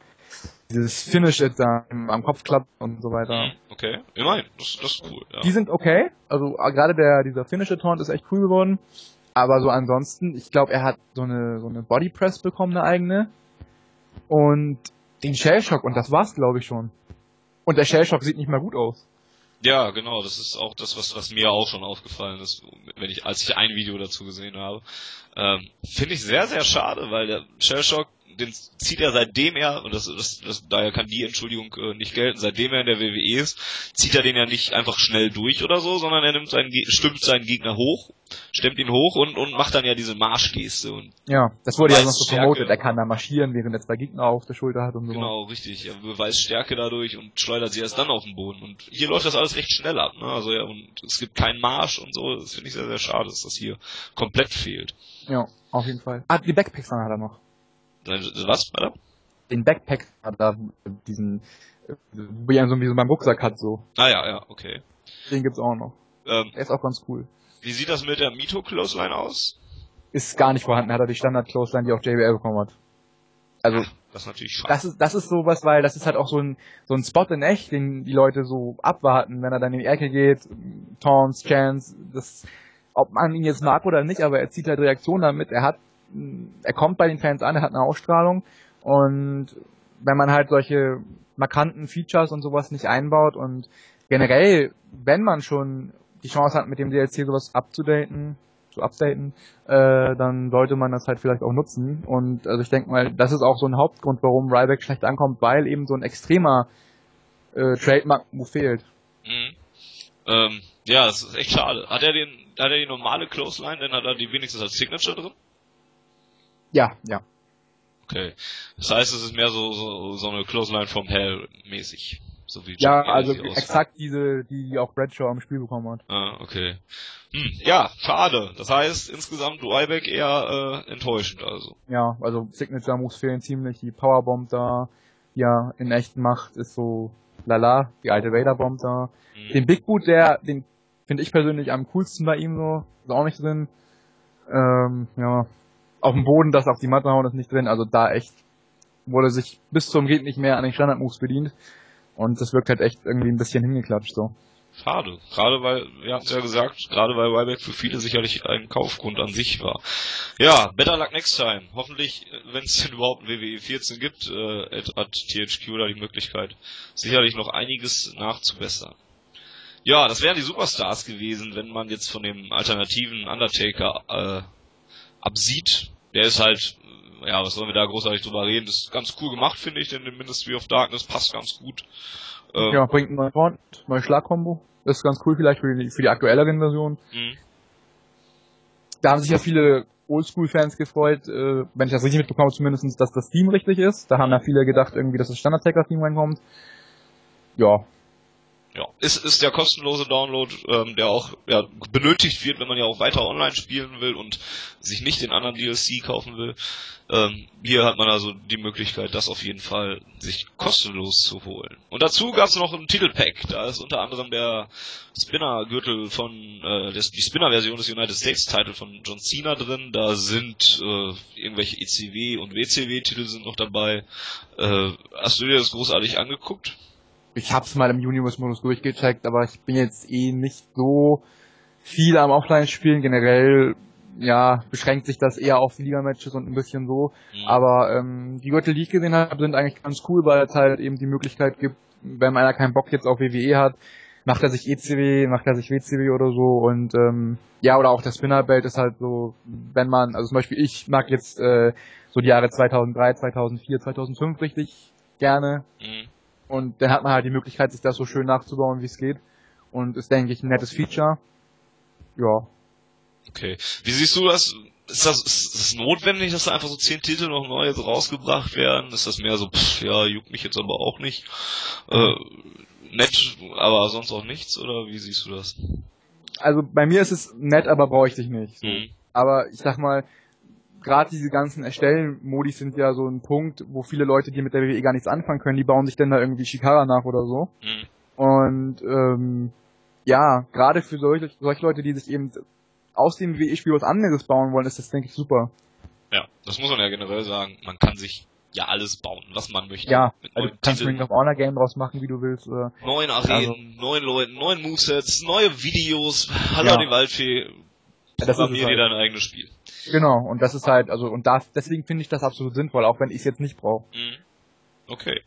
dieses Finish jetzt da am Kopf klappt und so weiter. Mhm, okay, immerhin, das, das ist cool. Ja. Die sind okay, also äh, gerade der dieser Finisher Taunt ist echt cool geworden. Aber so ansonsten, ich glaube, er hat so eine so eine Body Press bekommen, eine eigene. Und den Shellshock und das war's, glaube ich schon. Und der Shellshock sieht nicht mal gut aus. Ja, genau, das ist auch das, was, was mir auch schon aufgefallen ist, wenn ich, als ich ein Video dazu gesehen habe. Ähm, Finde ich sehr, sehr schade, weil der Shellshock den zieht er seitdem er, und das, das, das daher kann die Entschuldigung äh, nicht gelten, seitdem er in der WWE ist, zieht er den ja nicht einfach schnell durch oder so, sondern er nimmt seinen, stimmt seinen Gegner hoch, stemmt ihn hoch und, und macht dann ja diese Marschgeste und Ja, das wurde ja noch so promotet, er kann da marschieren, während er zwei Gegner auf der Schulter hat und so. Genau, richtig, er beweist Stärke dadurch und schleudert sie erst dann auf den Boden und hier läuft das alles recht schnell ab, ne, also ja, und es gibt keinen Marsch und so, das finde ich sehr, sehr schade, dass das hier komplett fehlt. Ja, auf jeden Fall. Ah, die Backpacks hat er noch. Was, Alter? Den Backpack hat er, diesen, wie er so wie so beim Rucksack hat, so. Ah ja, ja, okay. Den gibt's auch noch. Ähm, der ist auch ganz cool. Wie sieht das mit der Mito Clothesline aus? Ist gar nicht vorhanden, hat er die Standard Clothesline, die auch JBL bekommen hat. Also, Ach, das ist natürlich schade. Das ist, das ist sowas, weil das ist halt auch so ein, so ein Spot in echt, den die Leute so abwarten, wenn er dann in die Ecke geht, Taunts, Chance, das, ob man ihn jetzt mag oder nicht, aber er zieht halt Reaktionen damit, er hat er kommt bei den Fans an, er hat eine Ausstrahlung und wenn man halt solche markanten Features und sowas nicht einbaut und generell, wenn man schon die Chance hat, mit dem DLC sowas abzudaten, zu updaten, äh, dann sollte man das halt vielleicht auch nutzen. Und also ich denke mal, das ist auch so ein Hauptgrund, warum Ryback schlecht ankommt, weil eben so ein extremer äh, Trademark-Move fehlt. Mhm. Ähm, ja, das ist echt schade. Hat er den, hat er die normale Clothesline, denn hat er die wenigstens als Signature drin? Ja, ja. Okay. Das heißt, es ist mehr so, so, so eine Clothesline from Hell mäßig. So wie ja, also exakt diese, die, die auch Bradshaw am Spiel bekommen hat. Ah, okay. Hm, ja, schade. Das heißt, insgesamt Ryback eher äh, enttäuschend also. Ja, also Signature Moves fehlen ziemlich. Die Powerbomb da, ja, in echt macht, ist so lala, die alte Vader Bomb da. Mhm. Den Big Boot, der, den finde ich persönlich am coolsten bei ihm so, ist auch nicht drin. Ähm, ja, auf dem Boden das auf die Matte hauen ist nicht drin. Also da echt wurde sich bis zum geht nicht mehr an den Standard-Moves bedient. Und das wirkt halt echt irgendwie ein bisschen hingeklatscht so. Schade. Gerade weil, wir hatten es ja gesagt, gerade weil Ryback für viele sicherlich ein Kaufgrund an sich war. Ja, better luck next time. Hoffentlich, wenn es denn überhaupt ein WWE 14 gibt, äh, hat THQ da die Möglichkeit, sicherlich noch einiges nachzubessern. Ja, das wären die Superstars gewesen, wenn man jetzt von dem alternativen Undertaker äh, absieht der ist halt, ja, was sollen wir da großartig drüber reden? Das ist ganz cool gemacht, finde ich, denn der Ministry of Darkness passt ganz gut. Ähm, ja, bringt einen neuen Front, neue Schlagkombo. Das ist ganz cool vielleicht für die, für die aktuelleren Versionen. Mhm. Da haben sich ja viele Oldschool-Fans gefreut, äh, wenn ich das richtig mitbekomme, zumindest, dass das Team richtig ist. Da haben ja viele gedacht, irgendwie, dass das Standard-Taker-Team reinkommt. Ja, ja, ist, ist der kostenlose Download, ähm, der auch ja, benötigt wird, wenn man ja auch weiter online spielen will und sich nicht den anderen DLC kaufen will. Ähm, hier hat man also die Möglichkeit, das auf jeden Fall sich kostenlos zu holen. Und dazu gab es noch ein Titelpack. Da ist unter anderem der Spinner-Gürtel von, äh, des, die Spinner-Version des United States Title von John Cena drin. Da sind äh, irgendwelche ECW und WCW-Titel sind noch dabei. Äh, hast du dir das großartig angeguckt? Ich hab's mal im Universe-Modus durchgecheckt, aber ich bin jetzt eh nicht so viel am Offline-Spielen. Generell, ja, beschränkt sich das eher auf Liga-Matches und ein bisschen so. Mhm. Aber ähm, die Gürtel, die ich gesehen habe, sind eigentlich ganz cool, weil es halt eben die Möglichkeit gibt, wenn einer keinen Bock jetzt auf WWE hat, macht er sich ECW, macht er sich WCW oder so und ähm, ja, oder auch das Spinnerbelt ist halt so, wenn man, also zum Beispiel ich mag jetzt äh, so die Jahre 2003, 2004, 2005 richtig gerne mhm. Und dann hat man halt die Möglichkeit, sich das so schön nachzubauen, wie es geht und ist, denke ich, ein nettes Feature. Ja. Okay. Wie siehst du das? Ist das, ist das notwendig, dass da einfach so zehn Titel noch neu rausgebracht werden? Ist das mehr so, pff, ja, juckt mich jetzt aber auch nicht? Äh, nett, aber sonst auch nichts, oder wie siehst du das? Also bei mir ist es nett, aber brauche ich dich nicht. So. Mhm. Aber ich sag mal, gerade diese ganzen Erstellen-Modi sind ja so ein Punkt, wo viele Leute, die mit der WWE gar nichts anfangen können, die bauen sich dann da irgendwie Shikara nach oder so. Mhm. Und ähm, ja, gerade für solche, solche Leute, die sich eben aus dem WWE-Spiel was anderes bauen wollen, ist das, denke ich, super. Ja, das muss man ja generell sagen. Man kann sich ja alles bauen, was man möchte. Ja, also du kannst Ring of Honor Game draus machen, wie du willst. Oder neuen Arenen, also, neuen Leuten, neuen Movesets, neue Videos, Hallo ja. die Waldfee, ja, programmier dir halt. dein eigenes Spiel. Genau, und das ist halt, also und das, deswegen finde ich das absolut sinnvoll, auch wenn ich es jetzt nicht brauche. Mhm. Okay.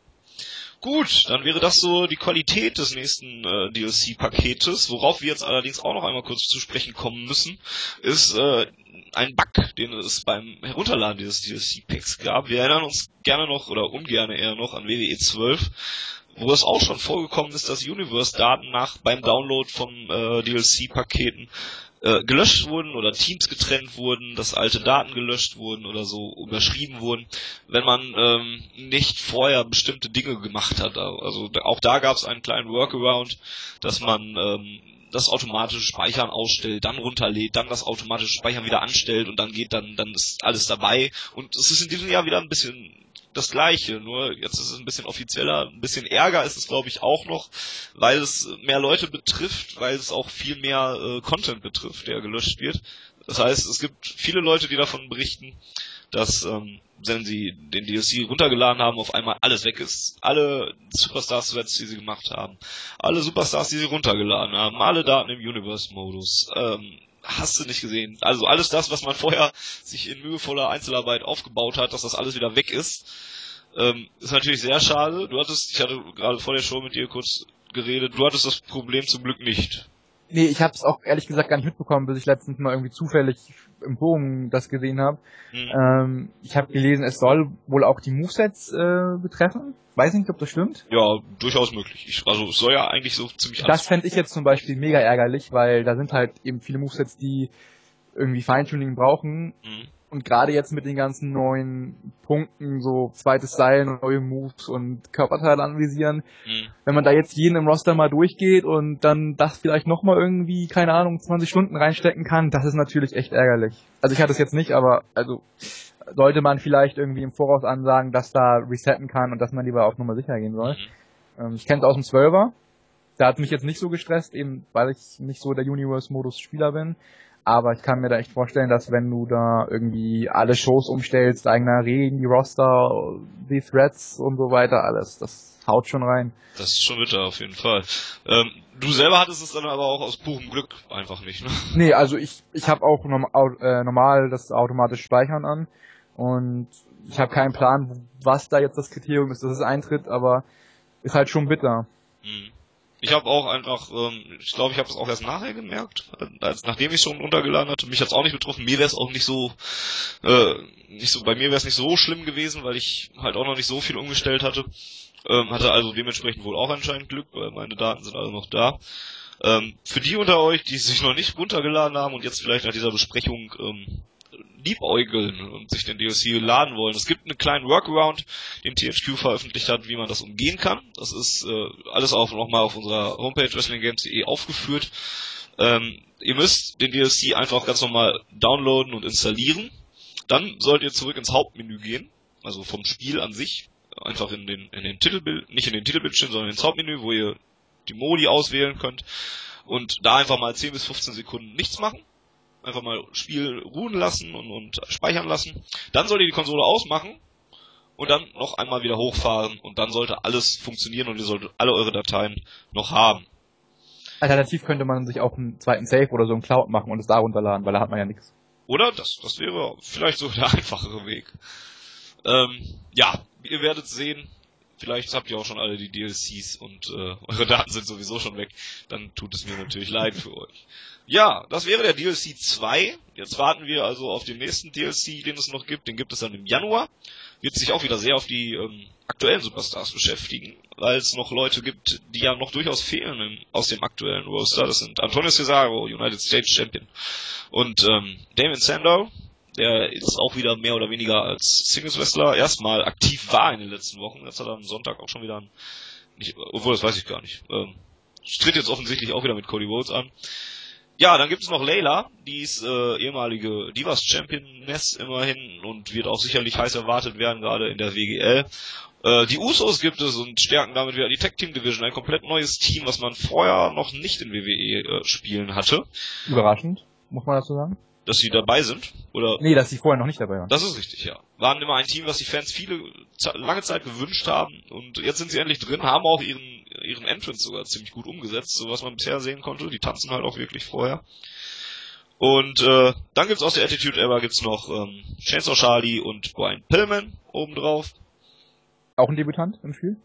Gut, dann wäre das so die Qualität des nächsten äh, DLC-Paketes. Worauf wir jetzt allerdings auch noch einmal kurz zu sprechen kommen müssen, ist äh, ein Bug, den es beim Herunterladen dieses DLC-Packs gab. Wir erinnern uns gerne noch oder ungern eher noch an WWE 12, wo es auch schon vorgekommen ist, dass Universe-Daten nach beim Download von äh, DLC-Paketen äh, gelöscht wurden oder Teams getrennt wurden, dass alte Daten gelöscht wurden oder so überschrieben wurden, wenn man ähm, nicht vorher bestimmte Dinge gemacht hat. Also auch da gab es einen kleinen Workaround, dass man ähm, das automatische Speichern ausstellt, dann runterlädt, dann das automatische Speichern wieder anstellt und dann geht dann, dann ist alles dabei. Und es ist in diesem Jahr wieder ein bisschen das Gleiche, nur jetzt ist es ein bisschen offizieller, ein bisschen Ärger ist es glaube ich auch noch, weil es mehr Leute betrifft, weil es auch viel mehr äh, Content betrifft, der gelöscht wird. Das heißt, es gibt viele Leute, die davon berichten, dass ähm, wenn sie den DLC runtergeladen haben, auf einmal alles weg ist. Alle Superstars-Threads, die sie gemacht haben, alle Superstars, die sie runtergeladen haben, alle Daten im Universe-Modus, ähm, hast du nicht gesehen. Also alles das, was man vorher sich in mühevoller Einzelarbeit aufgebaut hat, dass das alles wieder weg ist, ähm, ist natürlich sehr schade. Du hattest, ich hatte gerade vor der Show mit dir kurz geredet, du hattest das Problem zum Glück nicht. Nee, ich habe es auch ehrlich gesagt gar nicht mitbekommen, bis ich letztens mal irgendwie zufällig im Forum das gesehen habe. Mhm. Ähm, ich habe gelesen, es soll wohl auch die Movesets äh, betreffen. Weiß nicht, ob das stimmt. Ja, durchaus möglich. Ich, also es soll ja eigentlich so ziemlich Das fände ich jetzt zum Beispiel mega ärgerlich, weil da sind halt eben viele Movesets, die irgendwie Feintuning brauchen. Mhm. Und gerade jetzt mit den ganzen neuen Punkten, so zweites Seil, neue Moves und Körperteile anvisieren, mhm. wenn man da jetzt jeden im Roster mal durchgeht und dann das vielleicht nochmal irgendwie, keine Ahnung, 20 Stunden reinstecken kann, das ist natürlich echt ärgerlich. Also ich hatte es jetzt nicht, aber also sollte man vielleicht irgendwie im Voraus ansagen, dass da resetten kann und dass man lieber auf Nummer sicher gehen soll. Mhm. Ähm, ich kenne es aus dem 12er. Der hat mich jetzt nicht so gestresst, eben weil ich nicht so der Universe-Modus-Spieler bin. Aber ich kann mir da echt vorstellen, dass wenn du da irgendwie alle Shows umstellst, eigene Arenen, die Roster, die Threads und so weiter, alles, das haut schon rein. Das ist schon bitter, auf jeden Fall. Ähm, du selber hattest es dann aber auch aus purem Glück einfach nicht, ne? Nee, also ich, ich habe auch norm äh, normal das automatisch Speichern an und ich habe keinen Plan, was da jetzt das Kriterium ist, dass es eintritt, aber ist halt schon bitter. Mhm. Ich habe auch einfach, ähm, ich glaube, ich habe es auch erst nachher gemerkt, als nachdem ich schon runtergeladen hatte. Mich hat's auch nicht betroffen. Mir wäre es auch nicht so, äh, nicht so, bei mir wäre es nicht so schlimm gewesen, weil ich halt auch noch nicht so viel umgestellt hatte. Ähm, hatte also dementsprechend wohl auch anscheinend Glück, weil meine Daten sind alle noch da. Ähm, für die unter euch, die sich noch nicht runtergeladen haben und jetzt vielleicht nach dieser Besprechung ähm, liebäugeln und sich den DLC laden wollen. Es gibt einen kleinen Workaround, den THQ veröffentlicht hat, wie man das umgehen kann. Das ist äh, alles auch nochmal auf unserer Homepage wrestlinggames.de aufgeführt. Ähm, ihr müsst den DLC einfach ganz normal downloaden und installieren. Dann sollt ihr zurück ins Hauptmenü gehen, also vom Spiel an sich, einfach in den, in den Titelbild, nicht in den Titelbildschirm, sondern ins Hauptmenü, wo ihr die Modi auswählen könnt und da einfach mal 10 bis 15 Sekunden nichts machen einfach mal Spiel ruhen lassen und, und speichern lassen. Dann sollt ihr die Konsole ausmachen und dann noch einmal wieder hochfahren und dann sollte alles funktionieren und ihr solltet alle eure Dateien noch haben. Alternativ könnte man sich auch einen zweiten Save oder so im Cloud machen und es da runterladen, weil da hat man ja nichts. Oder? Das, das wäre vielleicht so [laughs] der einfachere Weg. Ähm, ja, ihr werdet sehen, Vielleicht habt ihr auch schon alle die DLCs und äh, [laughs] eure Daten sind sowieso schon weg. Dann tut es mir natürlich leid für euch. Ja, das wäre der DLC 2. Jetzt warten wir also auf den nächsten DLC, den es noch gibt. Den gibt es dann im Januar. Wird sich auch wieder sehr auf die ähm, aktuellen Superstars beschäftigen, weil es noch Leute gibt, die ja noch durchaus fehlen im, aus dem aktuellen Roster. Das sind Antonio Cesaro, United States Champion, und ähm, Damon Sandow, der jetzt auch wieder mehr oder weniger als Singles Wrestler erstmal aktiv war in den letzten Wochen. Jetzt hat er am Sonntag auch schon wieder ein, nicht, obwohl das weiß ich gar nicht. Ähm, tritt jetzt offensichtlich auch wieder mit Cody Rhodes an. Ja, dann gibt es noch Layla, die ist äh, ehemalige Divas Championess immerhin und wird auch sicherlich heiß erwartet werden, gerade in der WGL. Äh, die Usos gibt es und stärken damit wieder die Tag Team Division, ein komplett neues Team, was man vorher noch nicht in WWE äh, spielen hatte. Überraschend, muss man dazu sagen dass sie dabei sind? Oder? Nee, dass sie vorher noch nicht dabei waren. Das ist richtig, ja. Waren immer ein Team, was die Fans viele, lange Zeit gewünscht haben und jetzt sind sie endlich drin, haben auch ihren, ihren Entrance sogar ziemlich gut umgesetzt, so was man bisher sehen konnte. Die tanzen halt auch wirklich vorher. Und äh, dann gibt's aus der Attitude Era gibt's noch ähm, Chainsaw Charlie und Brian Pillman obendrauf. Auch ein Debütant im Spiel?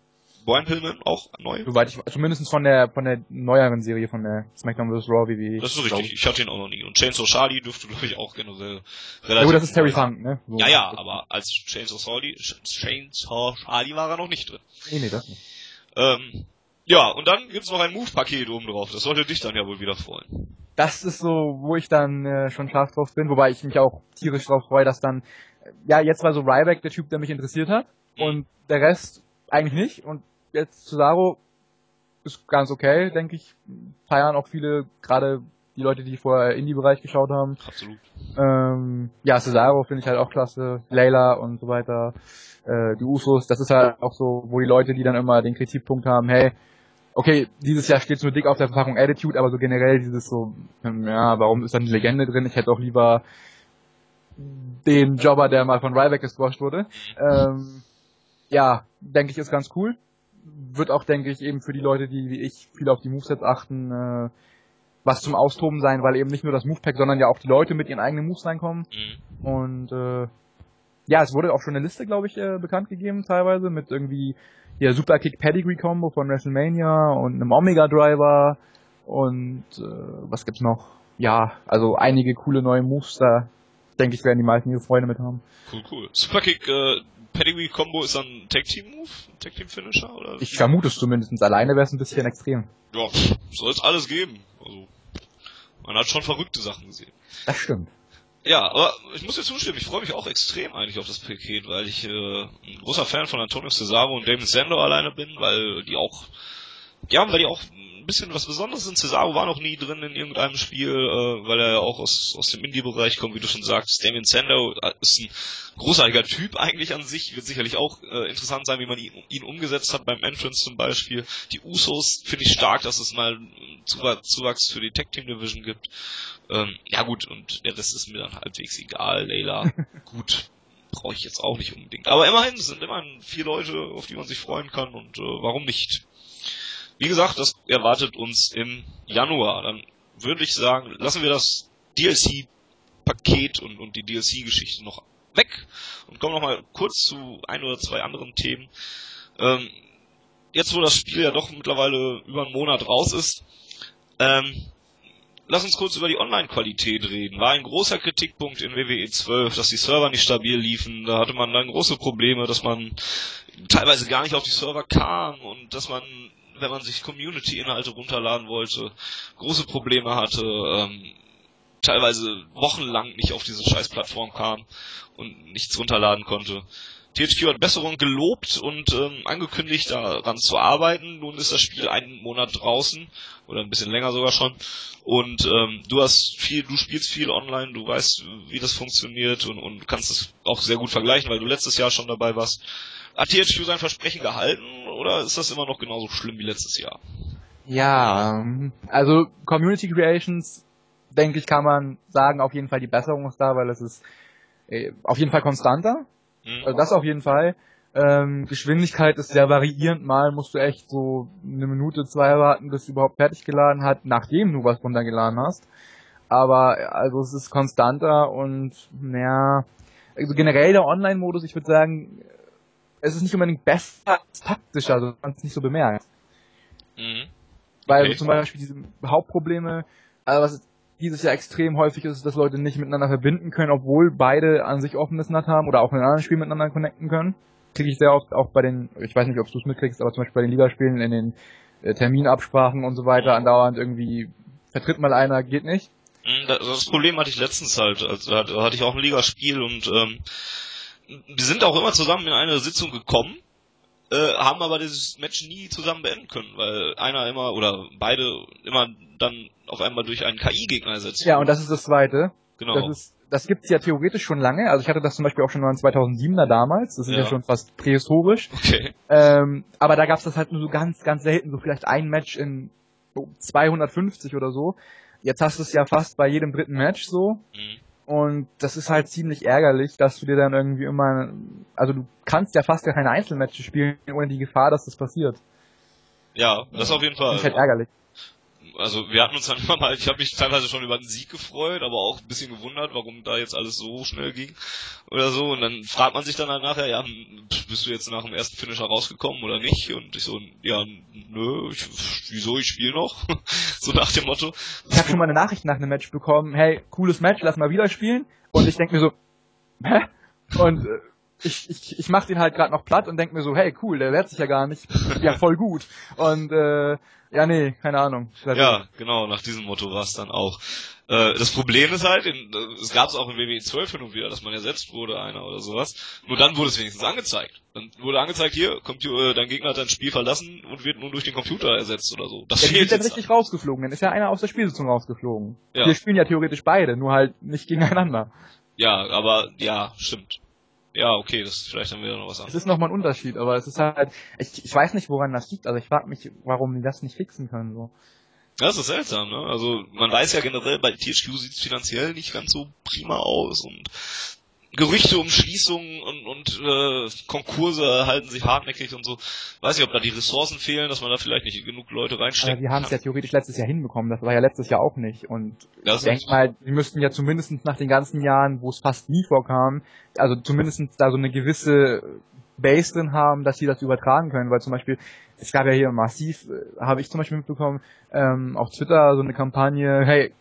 Brian Pillman auch neu? Soweit ich, zumindest von der, von der neueren Serie von der SmackDown vs. Raw WWE. Das ist richtig, ich hatte ihn auch noch nie. Und Chainsaw Charlie dürfte, glaube ich, auch generell relativ... Ja, gut, das ist Terry Funk, ne? So ja, ja, aber als Chainsaw Charlie, Chainsaw Charlie war er noch nicht drin. Nee, nee, das nicht. Ähm, ja, und dann gibt's noch ein Move-Paket oben drauf. Das sollte dich dann ja wohl wieder freuen. Das ist so, wo ich dann äh, schon scharf drauf bin, wobei ich mich auch tierisch drauf freue, dass dann, ja, jetzt war so Ryback der Typ, der mich interessiert hat, mhm. und der Rest eigentlich nicht, und jetzt Cesaro ist ganz okay, denke ich. Feiern auch viele, gerade die Leute, die vorher Indie-Bereich geschaut haben. Absolut. Ähm, ja, Cesaro finde ich halt auch klasse. Layla und so weiter. Äh, die Usos, das ist halt auch so, wo die Leute, die dann immer den Kritikpunkt haben, hey, okay, dieses Jahr steht nur dick auf der Verpackung Attitude, aber so generell dieses so, hm, ja, warum ist da eine Legende drin? Ich hätte auch lieber den Jobber, der mal von Ryback gesquasht wurde. Ähm, ja, denke ich, ist ganz cool wird auch, denke ich, eben für die Leute, die wie ich viel auf die Movesets achten, äh, was zum Austoben sein, weil eben nicht nur das Movepack, sondern ja auch die Leute mit ihren eigenen Moves reinkommen. Mhm. Und äh, ja, es wurde auch schon eine Liste, glaube ich, äh, bekannt gegeben teilweise mit irgendwie hier Superkick Pedigree Combo von WrestleMania und einem Omega Driver und äh, was gibt's noch? Ja, also einige coole neue Moves da. Denke ich, werden die meisten ihre Freunde mit haben. Cool, cool. Superkick äh, Pedigree Combo ist dann Tag Team Move? Tag Team Finisher? Oder? Ich vermute es zumindest. Alleine wäre es ein bisschen extrem. Ja, soll es alles geben. Also, man hat schon verrückte Sachen gesehen. Das stimmt. Ja, aber ich muss dir zustimmen, ich freue mich auch extrem eigentlich auf das Paket, weil ich äh, ein großer Fan von Antonio Cesaro und Damon Sando alleine bin, weil die auch, ja, weil die auch ein bisschen was Besonderes sind. Cesaro war noch nie drin in irgendeinem Spiel, äh, weil er ja auch aus, aus dem Indie-Bereich kommt, wie du schon sagst. Damien Sandow äh, ist ein großartiger Typ eigentlich an sich, wird sicherlich auch äh, interessant sein, wie man ihn, ihn umgesetzt hat beim Entrance zum Beispiel. Die Usos finde ich stark, dass es mal Zuwachs für die Tag Team Division gibt. Ähm, ja gut, und der Rest ist mir dann halbwegs egal. Layla, [laughs] gut, brauche ich jetzt auch nicht unbedingt. Aber immerhin, es sind immerhin vier Leute, auf die man sich freuen kann und äh, warum nicht? Wie gesagt, das erwartet uns im Januar. Dann würde ich sagen, lassen wir das DLC-Paket und, und die DLC-Geschichte noch weg und kommen noch mal kurz zu ein oder zwei anderen Themen. Ähm, jetzt, wo das Spiel ja doch mittlerweile über einen Monat raus ist, ähm, lass uns kurz über die Online-Qualität reden. War ein großer Kritikpunkt in WWE 12, dass die Server nicht stabil liefen. Da hatte man dann große Probleme, dass man teilweise gar nicht auf die Server kam und dass man wenn man sich Community-Inhalte runterladen wollte, große Probleme hatte, ähm, teilweise wochenlang nicht auf diese scheiß Plattform kam und nichts runterladen konnte. THQ hat Besserung gelobt und ähm, angekündigt, daran zu arbeiten. Nun ist das Spiel einen Monat draußen oder ein bisschen länger sogar schon. Und ähm, du hast viel, du spielst viel online, du weißt, wie das funktioniert und, und kannst es auch sehr gut vergleichen, weil du letztes Jahr schon dabei warst. Hat THQ sein Versprechen gehalten oder ist das immer noch genauso schlimm wie letztes Jahr? Ja, ähm, also Community Creations, denke ich, kann man sagen, auf jeden Fall die Besserung ist da, weil es ist äh, auf jeden Fall konstanter. Mhm. Also das auf jeden Fall. Ähm, Geschwindigkeit ist sehr variierend. Mal musst du echt so eine Minute, zwei warten, bis du überhaupt fertig geladen hat, nachdem du was runtergeladen hast. Aber also es ist konstanter und naja, also generell der Online-Modus, ich würde sagen, es ist nicht unbedingt besser als taktischer, also man es nicht so bemerkt. Mhm. Weil Okay. zum Beispiel diese Hauptprobleme, also was dieses Jahr extrem häufig ist, ist, dass Leute nicht miteinander verbinden können, obwohl beide an sich offenes NAT haben oder auch in einem anderen Spiel miteinander connecten können. Kriege ich sehr oft auch bei den, ich weiß nicht, ob du es mitkriegst, aber zum Beispiel bei den Ligaspielen in den äh, Terminabsprachen und so weiter andauernd irgendwie vertritt mal einer, geht nicht. Mhm, da- Das Problem hatte ich letztens halt, also da hatte ich auch ein Ligaspiel und ähm, wir sind auch immer zusammen in eine Sitzung gekommen, äh, haben aber dieses Match nie zusammen beenden können, weil einer immer oder beide immer dann auf einmal durch einen KI-Gegner ersetzt. Ja, und das ist das Zweite. genau. Das ist, das gibt's ja theoretisch schon lange. Also ich hatte das zum Beispiel auch schon mal in 2007er damals. Das ist ja, Ja. schon fast prähistorisch. okay. Ähm, aber da gab's das halt nur so ganz, ganz selten. So vielleicht ein Match in so 250 oder so. Jetzt hast du es ja fast bei jedem dritten Match so. Mhm. Und das ist halt ziemlich ärgerlich, dass du dir dann irgendwie immer, also du kannst ja fast gar keine Einzelmatches spielen, ohne die Gefahr, dass das passiert. Ja, das auf jeden Das Fall. ist halt ärgerlich. Also wir hatten uns dann [laughs] immer mal, ich habe mich teilweise schon über den Sieg gefreut, aber auch ein bisschen gewundert, warum da jetzt alles so schnell ging oder so. Und dann fragt man sich dann halt nachher, ja, bist du jetzt nach dem ersten Finisher rausgekommen oder nicht? Und ich so, ja, nö, ich, wieso, ich spiele noch? [laughs] so nach dem Motto. Ich habe schon mal eine Nachricht nach einem Match bekommen, hey, cooles Match, lass mal wieder spielen. Und ich denk mir so, hä? Und äh, ich, ich, ich mach den halt gerade noch platt und denk mir so, hey, cool, der wehrt sich ja gar nicht. Ja, voll gut. Und äh, ja, nee, keine Ahnung. Ja, genau, nach diesem Motto war es dann auch. Äh, das Problem ist halt, in, es gab es auch in WWE 12 hin und wieder, dass man ersetzt wurde, einer oder sowas. Nur dann wurde es wenigstens angezeigt. Dann wurde angezeigt, hier, kommt, äh, dein Gegner hat dein Spiel verlassen und wird nun durch den Computer ersetzt oder so. Das Ja, fehlt sind dann richtig rausgeflogen. Dann ist ja einer aus der Spielsitzung rausgeflogen. Ja. Wir spielen ja theoretisch beide, nur halt nicht gegeneinander. Ja, aber ja, stimmt. Ja, okay, das ist vielleicht dann wieder noch was Es anderes. ist nochmal ein Unterschied, aber es ist halt, ich, ich weiß nicht, woran das liegt. Also ich frage mich, warum die das nicht fixen können. So. Das ist seltsam, ne? Also man weiß ja generell, bei THQ sieht es finanziell nicht ganz so prima aus und Gerüchte um Schließungen und, und äh, Konkurse halten sich hartnäckig und so. Weiß nicht, ob da die Ressourcen fehlen, dass man da vielleicht nicht genug Leute Aber reinstecken die haben es ja theoretisch letztes Jahr hinbekommen. Das war ja letztes Jahr auch nicht. Und Das ich denke mal, die müssten ja zumindest nach den ganzen Jahren, wo es fast nie vorkam, also zumindest da so eine gewisse Base drin haben, dass sie das übertragen können. Weil zum Beispiel, es gab ja hier massiv, äh, habe ich zum Beispiel mitbekommen, ähm, auf Twitter so eine Kampagne, hey,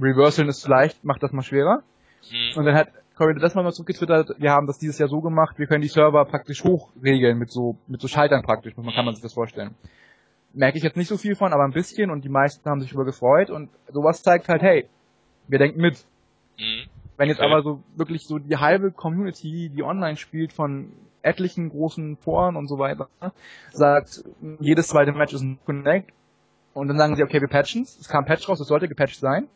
Reversalen ist zu leicht, macht das mal schwerer. Hm. Und dann hat Corey das mal zurückgetwittert, wir haben das dieses Jahr so gemacht, wir können die Server praktisch hochregeln mit so, mit so Schaltern praktisch, man kann man sich das vorstellen. Merke ich jetzt nicht so viel von, aber ein bisschen und die meisten haben sich darüber gefreut und sowas zeigt halt, hey, wir denken mit. Hm. Wenn jetzt Okay. aber so wirklich so die halbe Community, die online spielt, von etlichen großen Foren und so weiter, sagt, jedes zweite Match ist ein Connect und dann sagen sie, okay, wir patchen es, es kam ein Patch raus, es sollte gepatcht sein,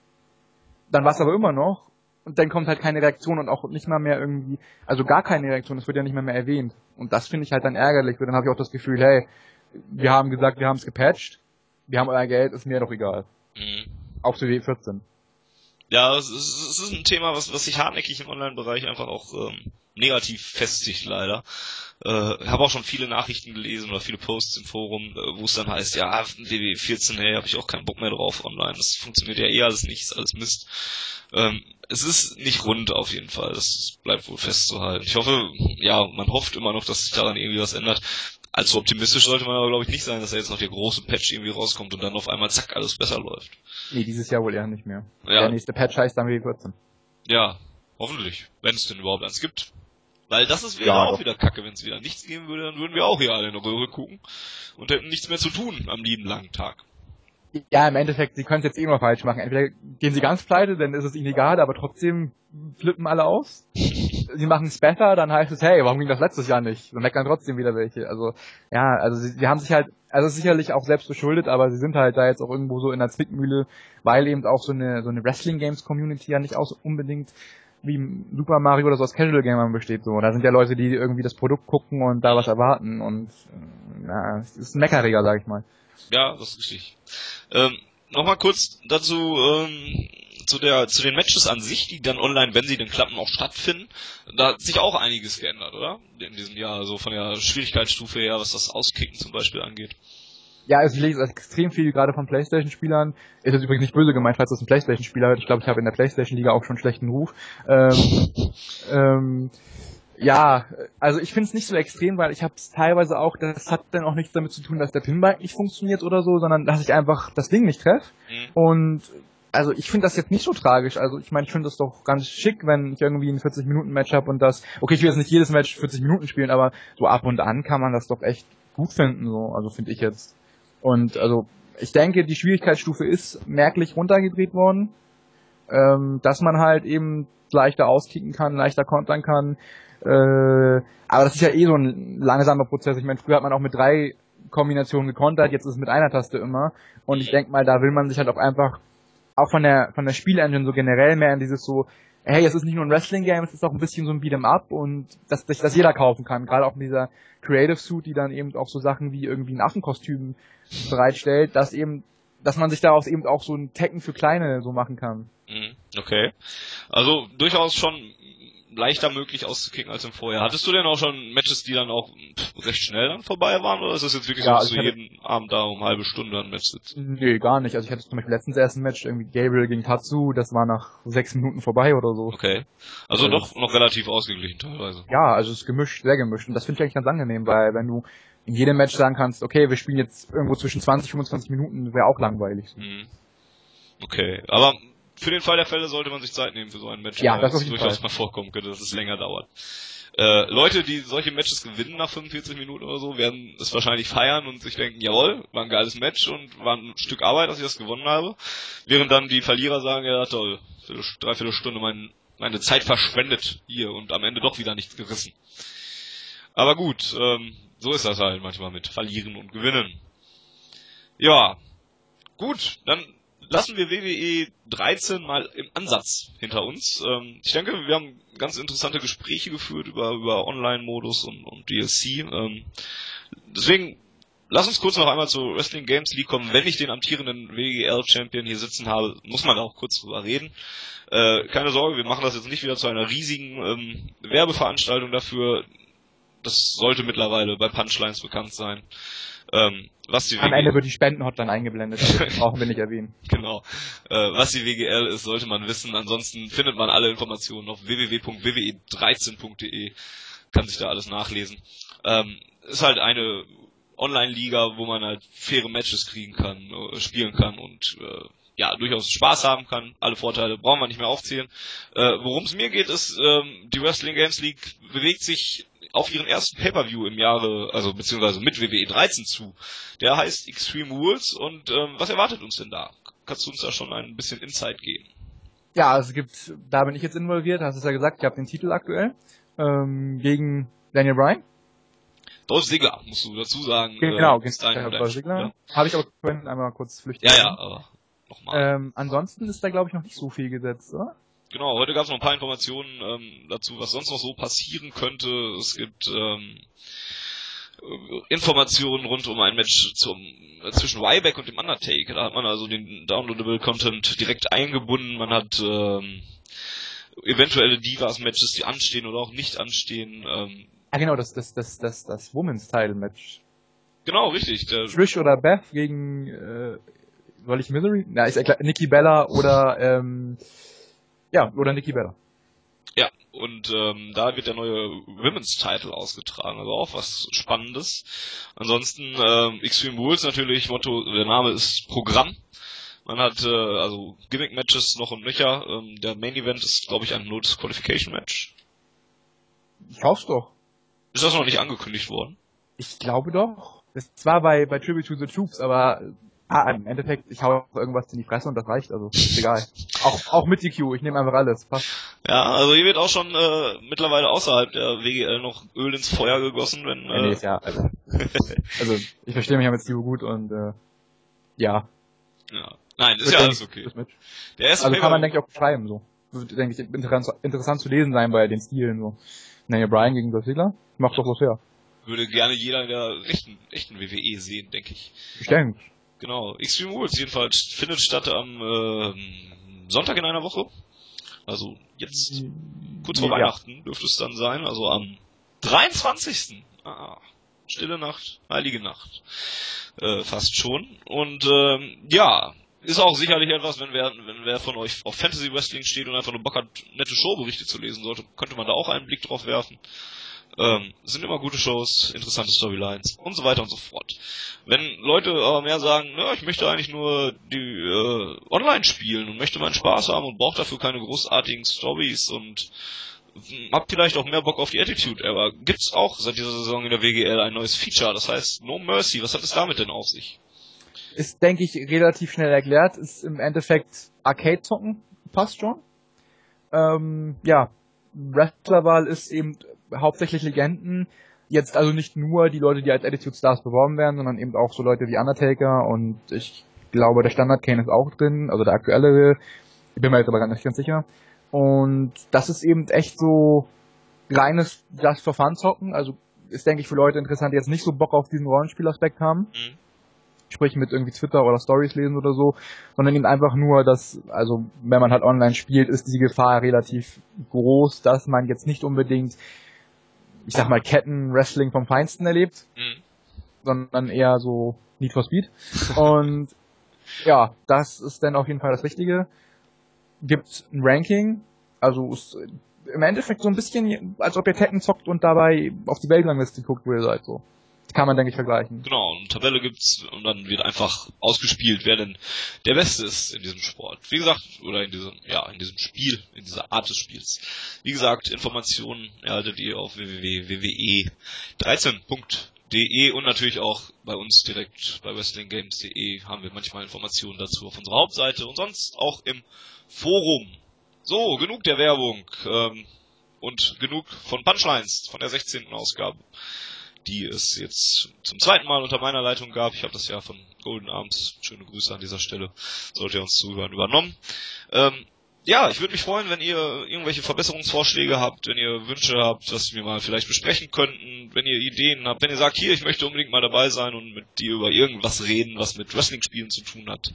dann war es aber immer noch und dann kommt halt keine Reaktion und auch nicht mal mehr irgendwie, also gar keine Reaktion, es wird ja nicht mehr mehr erwähnt und das finde ich halt dann ärgerlich, weil dann habe ich auch das Gefühl, hey, wir haben gesagt, wir haben es gepatcht, wir haben euer Geld, ist mir doch egal. Hm. Auch zu W14. Ja, es ist, es ist ein Thema, was, was sich hartnäckig im Online-Bereich einfach auch ähm, negativ festigt, leider. Äh, habe auch schon viele Nachrichten gelesen oder viele Posts im Forum, äh, wo es dann heißt, ja, WW 14, hey, habe ich auch keinen Bock mehr drauf online. Das funktioniert ja eh alles nicht, ist alles Mist. Ähm, es ist nicht rund auf jeden Fall, das bleibt wohl festzuhalten. Ich hoffe, ja, man hofft immer noch, dass sich daran irgendwie was ändert. Allzu optimistisch sollte man aber, glaube ich, nicht sein, dass da jetzt noch der große Patch irgendwie rauskommt und dann auf einmal zack, alles besser läuft. Nee, dieses Jahr wohl eher nicht mehr. Ja, Der nächste Patch heißt dann W14. Ja, hoffentlich, wenn es denn überhaupt eins gibt. Weil das ist wäre Ja, auch doch. wieder kacke, wenn es wieder nichts geben würde, dann würden wir auch hier alle in der Röhre gucken und hätten nichts mehr zu tun am lieben langen Tag. Ja, im Endeffekt, sie können es jetzt eh immer falsch machen. Entweder gehen sie ganz pleite, dann ist es ihnen egal, aber trotzdem flippen alle aus. [laughs] sie machen es besser, dann heißt es, hey, warum ging das letztes Jahr nicht? Dann meckern trotzdem wieder welche. Also, ja, also sie, sie haben sich halt, also sicherlich auch selbst verschuldet, aber sie sind halt da jetzt auch irgendwo so in der Zwickmühle, weil eben auch so eine, so eine Wrestling Games Community ja nicht auch so unbedingt wie Super Mario oder so aus Casual Gamern besteht so. Da sind ja Leute, die irgendwie das Produkt gucken und da was erwarten und äh, na, es ist meckeriger, sag ich mal. Ja, das ist richtig. Ähm, Nochmal kurz dazu, ähm, zu der, zu den Matches an sich, die dann online, wenn sie denn klappen, auch stattfinden. Da hat sich auch einiges geändert, oder? In diesem Jahr, so von der Schwierigkeitsstufe her, was das Auskicken zum Beispiel angeht. Ja, also ich lese extrem viel gerade von Playstation-Spielern. Ist jetzt übrigens nicht böse gemeint, falls das ein Playstation-Spieler hört. Ich glaube, ich habe in der Playstation-Liga auch schon einen schlechten Ruf. Ähm, ähm, Ja, also ich finde es nicht so extrem, weil ich habe es teilweise auch, das hat dann auch nichts damit zu tun, dass der Pinball nicht funktioniert oder so, sondern dass ich einfach das Ding nicht treffe. Mhm. Und also ich finde das jetzt nicht so tragisch. Also ich meine, ich finde das doch ganz schick, wenn ich irgendwie ein 40 Minuten Match habe und das, okay, ich will jetzt nicht jedes Match 40 Minuten spielen, aber so ab und an kann man das doch echt gut finden, so, also finde ich jetzt. Und also ich denke, die Schwierigkeitsstufe ist merklich runtergedreht worden, ähm, dass man halt eben leichter auskicken kann, leichter kontern kann. Äh, aber das ist ja eh so ein langsamer Prozess. Ich meine, früher hat man auch mit drei Kombinationen gekontert, jetzt ist es mit einer Taste immer. Und ich denke mal, da will man sich halt auch einfach auch von der von der Spielengine so generell mehr in dieses so, hey, es ist nicht nur ein Wrestling-Game, es ist auch ein bisschen so ein Beat'em Up und dass das, das jeder kaufen kann. Gerade auch in dieser Creative Suit, die dann eben auch so Sachen wie irgendwie ein Affenkostüm bereitstellt, dass eben, dass man sich daraus eben auch so ein Tekken für Kleine so machen kann. Mhm, okay. Also durchaus schon leichter möglich auszukicken als im Vorjahr. Hattest du denn auch schon Matches, die dann auch recht schnell dann vorbei waren, oder ist das jetzt wirklich ja, so, dass also du jeden Abend da um halbe Stunde ein Match sitzt? Nee, gar nicht. Also ich hatte zum Beispiel letztens erst ein Match, irgendwie Gabriel gegen Tatsu, das war nach sechs Minuten vorbei oder so. Okay. Also, also doch noch relativ ausgeglichen teilweise. Ja, also es ist gemischt, sehr gemischt. Und das finde ich eigentlich ganz angenehm, weil wenn du in jedem Match sagen kannst, okay, wir spielen jetzt irgendwo zwischen 20 und 25 Minuten, wäre auch langweilig. Mhm. Okay, aber für den Fall der Fälle sollte man sich Zeit nehmen für so ein Match. Ja, das ist durchaus mal vorkommen könnte, dass es länger dauert. Äh, Leute, die solche Matches gewinnen nach 45 Minuten oder so, werden es wahrscheinlich feiern und sich denken, jawohl, war ein geiles Match und war ein Stück Arbeit, dass ich das gewonnen habe. Während dann die Verlierer sagen, ja toll, dreiviertel Stunde mein, meine Zeit verschwendet hier und am Ende doch wieder nichts gerissen. Aber gut, ähm, so ist das halt manchmal mit Verlieren und Gewinnen. Ja, gut, dann lassen wir WWE 13 mal im Ansatz hinter uns. Ähm, ich denke, wir haben ganz interessante Gespräche geführt über, über Online-Modus und, und DLC. Ähm, deswegen lass uns kurz noch einmal zur Wrestling Games League kommen. Wenn ich den amtierenden WGL-Champion hier sitzen habe, muss man da auch kurz drüber reden. Äh, keine Sorge, wir machen das jetzt nicht wieder zu einer riesigen ähm, Werbeveranstaltung dafür. Das sollte mittlerweile bei Punchlines bekannt sein. Ähm, was die Am WG Ende wird die Spendenhotline eingeblendet, [laughs] das brauchen wir nicht erwähnen. Genau. Äh, was die WGL ist, sollte man wissen. Ansonsten findet man alle Informationen auf www.wwe13.de. Kann sich da alles nachlesen. Ähm, ist halt eine Online-Liga, wo man halt faire Matches kriegen kann, äh, spielen kann und äh, ja, durchaus Spaß haben kann. Alle Vorteile brauchen wir nicht mehr aufzählen. Äh, Worum es mir geht, ist, ähm, die Wrestling Games League bewegt sich auf ihren ersten Pay-Per-View im Jahre, also beziehungsweise mit WWE 13 zu. Der heißt Extreme Rules und ähm, was erwartet uns denn da? Kannst du uns da schon ein bisschen Insight geben? Ja, es gibt, da bin ich jetzt involviert, hast du ja gesagt, ich habe den Titel aktuell ähm, gegen Daniel Bryan. Dolph Ziggler, musst du dazu sagen. Genau, äh, genau Dolph Ziggler. Ja. Habe ich aber vorhin einmal kurz flüchtig. Ja, ja, aber nochmal. Ähm, ansonsten ist da glaube ich noch nicht so viel gesetzt, oder? Genau, heute gab es noch ein paar Informationen ähm, dazu, was sonst noch so passieren könnte. Es gibt ähm, Informationen rund um ein Match zum, äh, zwischen Ryback und dem Undertaker. Da hat man also den Downloadable Content direkt eingebunden. Man hat ähm, eventuelle Divas-Matches, die anstehen oder auch nicht anstehen. Ähm, ah genau, das, das, das, das, das Women's Title Match. Genau, richtig. Trish oder Beth gegen äh, soll ich Misery? Na, ja klar, Nikki Bella oder ähm, ja, oder Nikki Bella. Ja, und ähm, da wird der neue Women's Title ausgetragen, also auch was Spannendes. Ansonsten ähm, Extreme Rules natürlich, Motto, der Name ist Programm. Man hat äh, also Gimmick-Matches noch und nöcher. Ähm, der Main Event ist, glaube ich, ein No Disqualification Match. Ich hoffe doch. Ist das noch nicht angekündigt worden? Ich glaube doch. Das war bei, bei Tribute to the Troops, aber Ah, im Endeffekt, ich hau irgendwas in die Fresse und das reicht, also ist egal. auch, auch mit DQ, ich nehme einfach alles, passt. Ja, also hier wird auch schon äh, mittlerweile außerhalb der WGL noch Öl ins Feuer gegossen, wenn... Äh, ja, nee, ist ja, also, [laughs] also ich verstehe mich ja mit Steve gut und äh, ja. Ja. Nein, ist ja alles okay. Der erste also kann man, denke ich, auch beschreiben, so. Wird, denke ich, interessant, interessant zu lesen sein bei den Stilen, so. Naja, Brian gegen Dolph Ziggler, macht doch was her. Würde gerne jeder in der echten, echten WWE sehen, denke ich. Ich denke. Genau, Extreme Rules jedenfalls findet statt am äh, Sonntag in einer Woche. Also jetzt kurz vor ja. Weihnachten dürfte es dann sein, also am 23. Ah, stille Nacht, heilige Nacht. Äh, fast schon. Und ähm, ja, ist auch sicherlich etwas, wenn wer, wenn wer von euch auf Fantasy Wrestling steht und einfach nur Bock hat, nette Showberichte zu lesen sollte, könnte man da auch einen Blick drauf werfen. Ähm, sind immer gute Shows, interessante Storylines und so weiter und so fort. Wenn Leute aber mehr sagen, ja, ich möchte eigentlich nur die äh, online spielen und möchte meinen Spaß haben und brauche dafür keine großartigen Stories und habt vielleicht auch mehr Bock auf die Attitude Era. Gibt's auch seit dieser Saison in der WGL ein neues Feature, das heißt No Mercy. Was hat es damit denn auf sich? Ist, denke ich, relativ schnell erklärt. Ist im Endeffekt Arcade-Zocken. Passt schon. Ähm, ja, Wrestlerwahl ist eben hauptsächlich Legenden. Jetzt also nicht nur die Leute, die als Attitude Stars beworben werden, sondern eben auch so Leute wie Undertaker und ich glaube, der Standard Kane ist auch drin, also der aktuelle. Ich bin mir jetzt aber nicht ganz sicher. Und das ist eben echt so reines Just for Fun zocken. Also ist, denke ich, für Leute interessant, die jetzt nicht so Bock auf diesen Rollenspielaspekt haben. Mhm. Sprich mit irgendwie Twitter oder Stories lesen oder so, sondern eben einfach nur, dass, also wenn man halt online spielt, ist die Gefahr relativ groß, dass man jetzt nicht unbedingt, ich sag mal, Ketten-Wrestling vom Feinsten erlebt, mhm. sondern eher so Need for Speed. [laughs] Und ja, das ist dann auf jeden Fall das Richtige gibt ein Ranking, also ist im Endeffekt so ein bisschen, als ob ihr Tekken zockt und dabei auf die Weltrangliste guckt, wo ihr seid, so. Kann man, denke ich, vergleichen. Genau, eine Tabelle gibt's und dann wird einfach ausgespielt, wer denn der Beste ist in diesem Sport. Wie gesagt, oder in diesem, ja, in diesem Spiel, in dieser Art des Spiels. Wie gesagt, Informationen erhaltet ihr auf www.wwe13.de und natürlich auch bei uns direkt bei wrestlinggames.de haben wir manchmal Informationen dazu auf unserer Hauptseite und sonst auch im Forum. So, genug der Werbung ähm, und genug von Punchlines von der 16. Ausgabe, die es jetzt zum zweiten Mal unter meiner Leitung gab. Ich habe das ja von Golden Arms, schöne Grüße an dieser Stelle, sollte ihr uns zuhören, übernommen. Ähm, ja, ich würde mich freuen, wenn ihr irgendwelche Verbesserungsvorschläge habt, wenn ihr Wünsche habt, was wir mal vielleicht besprechen könnten, wenn ihr Ideen habt, wenn ihr sagt, hier, ich möchte unbedingt mal dabei sein und mit dir über irgendwas reden, was mit Wrestling-Spielen zu tun hat,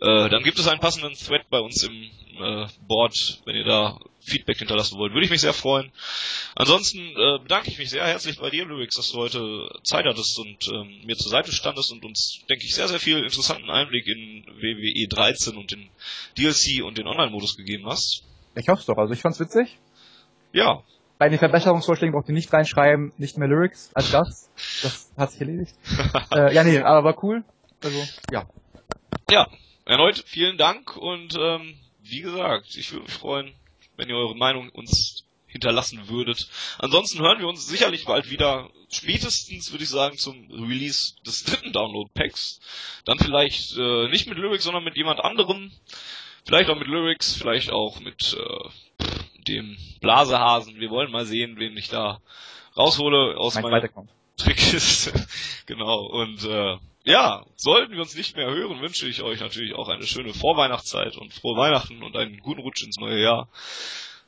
äh, dann gibt es einen passenden Thread bei uns im äh, Board, wenn ihr da Feedback hinterlassen wollt, würde ich mich sehr freuen. Ansonsten äh, bedanke ich mich sehr herzlich bei dir, Lyrics, dass du heute Zeit hattest und ähm, mir zur Seite standest und uns, denke ich, sehr, sehr viel interessanten Einblick in WWE 13 und den DLC und den Online-Modus gegeben hast. Ich hoffe es doch, also ich fand's witzig. Ja. Bei den Verbesserungsvorschlägen braucht ihr nicht reinschreiben, nicht mehr Lyrics als das. Das hat sich erledigt. [laughs] äh, ja, nee, aber war cool. Also, ja. Ja, erneut vielen Dank und ähm, wie gesagt, ich würde mich freuen, wenn ihr eure Meinung uns hinterlassen würdet. Ansonsten hören wir uns sicherlich bald wieder, spätestens würde ich sagen zum Release des dritten Download-Packs. Dann vielleicht äh, nicht mit Lyrics, sondern mit jemand anderem. Vielleicht auch mit Lyrics, vielleicht auch mit äh, dem Blasehasen. Wir wollen mal sehen, wen ich da raushole aus mein meiner Trickkiste. [laughs] genau. Und äh, ja, sollten wir uns nicht mehr hören, wünsche ich euch natürlich auch eine schöne Vorweihnachtszeit und frohe Weihnachten und einen guten Rutsch ins neue Jahr.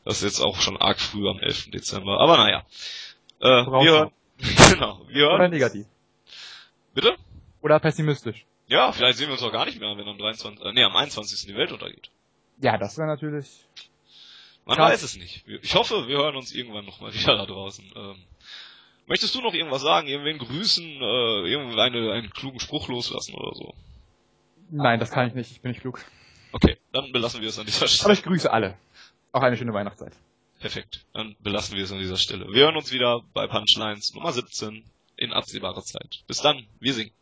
Das ist jetzt auch schon arg früh am 11. Dezember. Aber naja. Äh, wir hören, [laughs] genau, wir hören. Oder negativ. Bitte? Oder pessimistisch. Ja, vielleicht sehen wir uns auch gar nicht mehr, wenn am 23, äh, nee, am 21. die Welt untergeht. Ja, das wäre natürlich. Man krass. weiß es nicht. Ich hoffe, wir hören uns irgendwann nochmal wieder da draußen. Ähm, möchtest du noch irgendwas sagen? Irgendwen grüßen? Äh, irgendeinen einen klugen Spruch loslassen oder so? Nein, das kann ich nicht. Ich bin nicht klug. Okay, dann belassen wir es an dieser Stelle. Aber ich grüße alle. Auch eine schöne Weihnachtszeit. Perfekt. Dann belassen wir es an dieser Stelle. Wir hören uns wieder bei Punchlines Nummer 17 in absehbarer Zeit. Bis dann. Wir singen.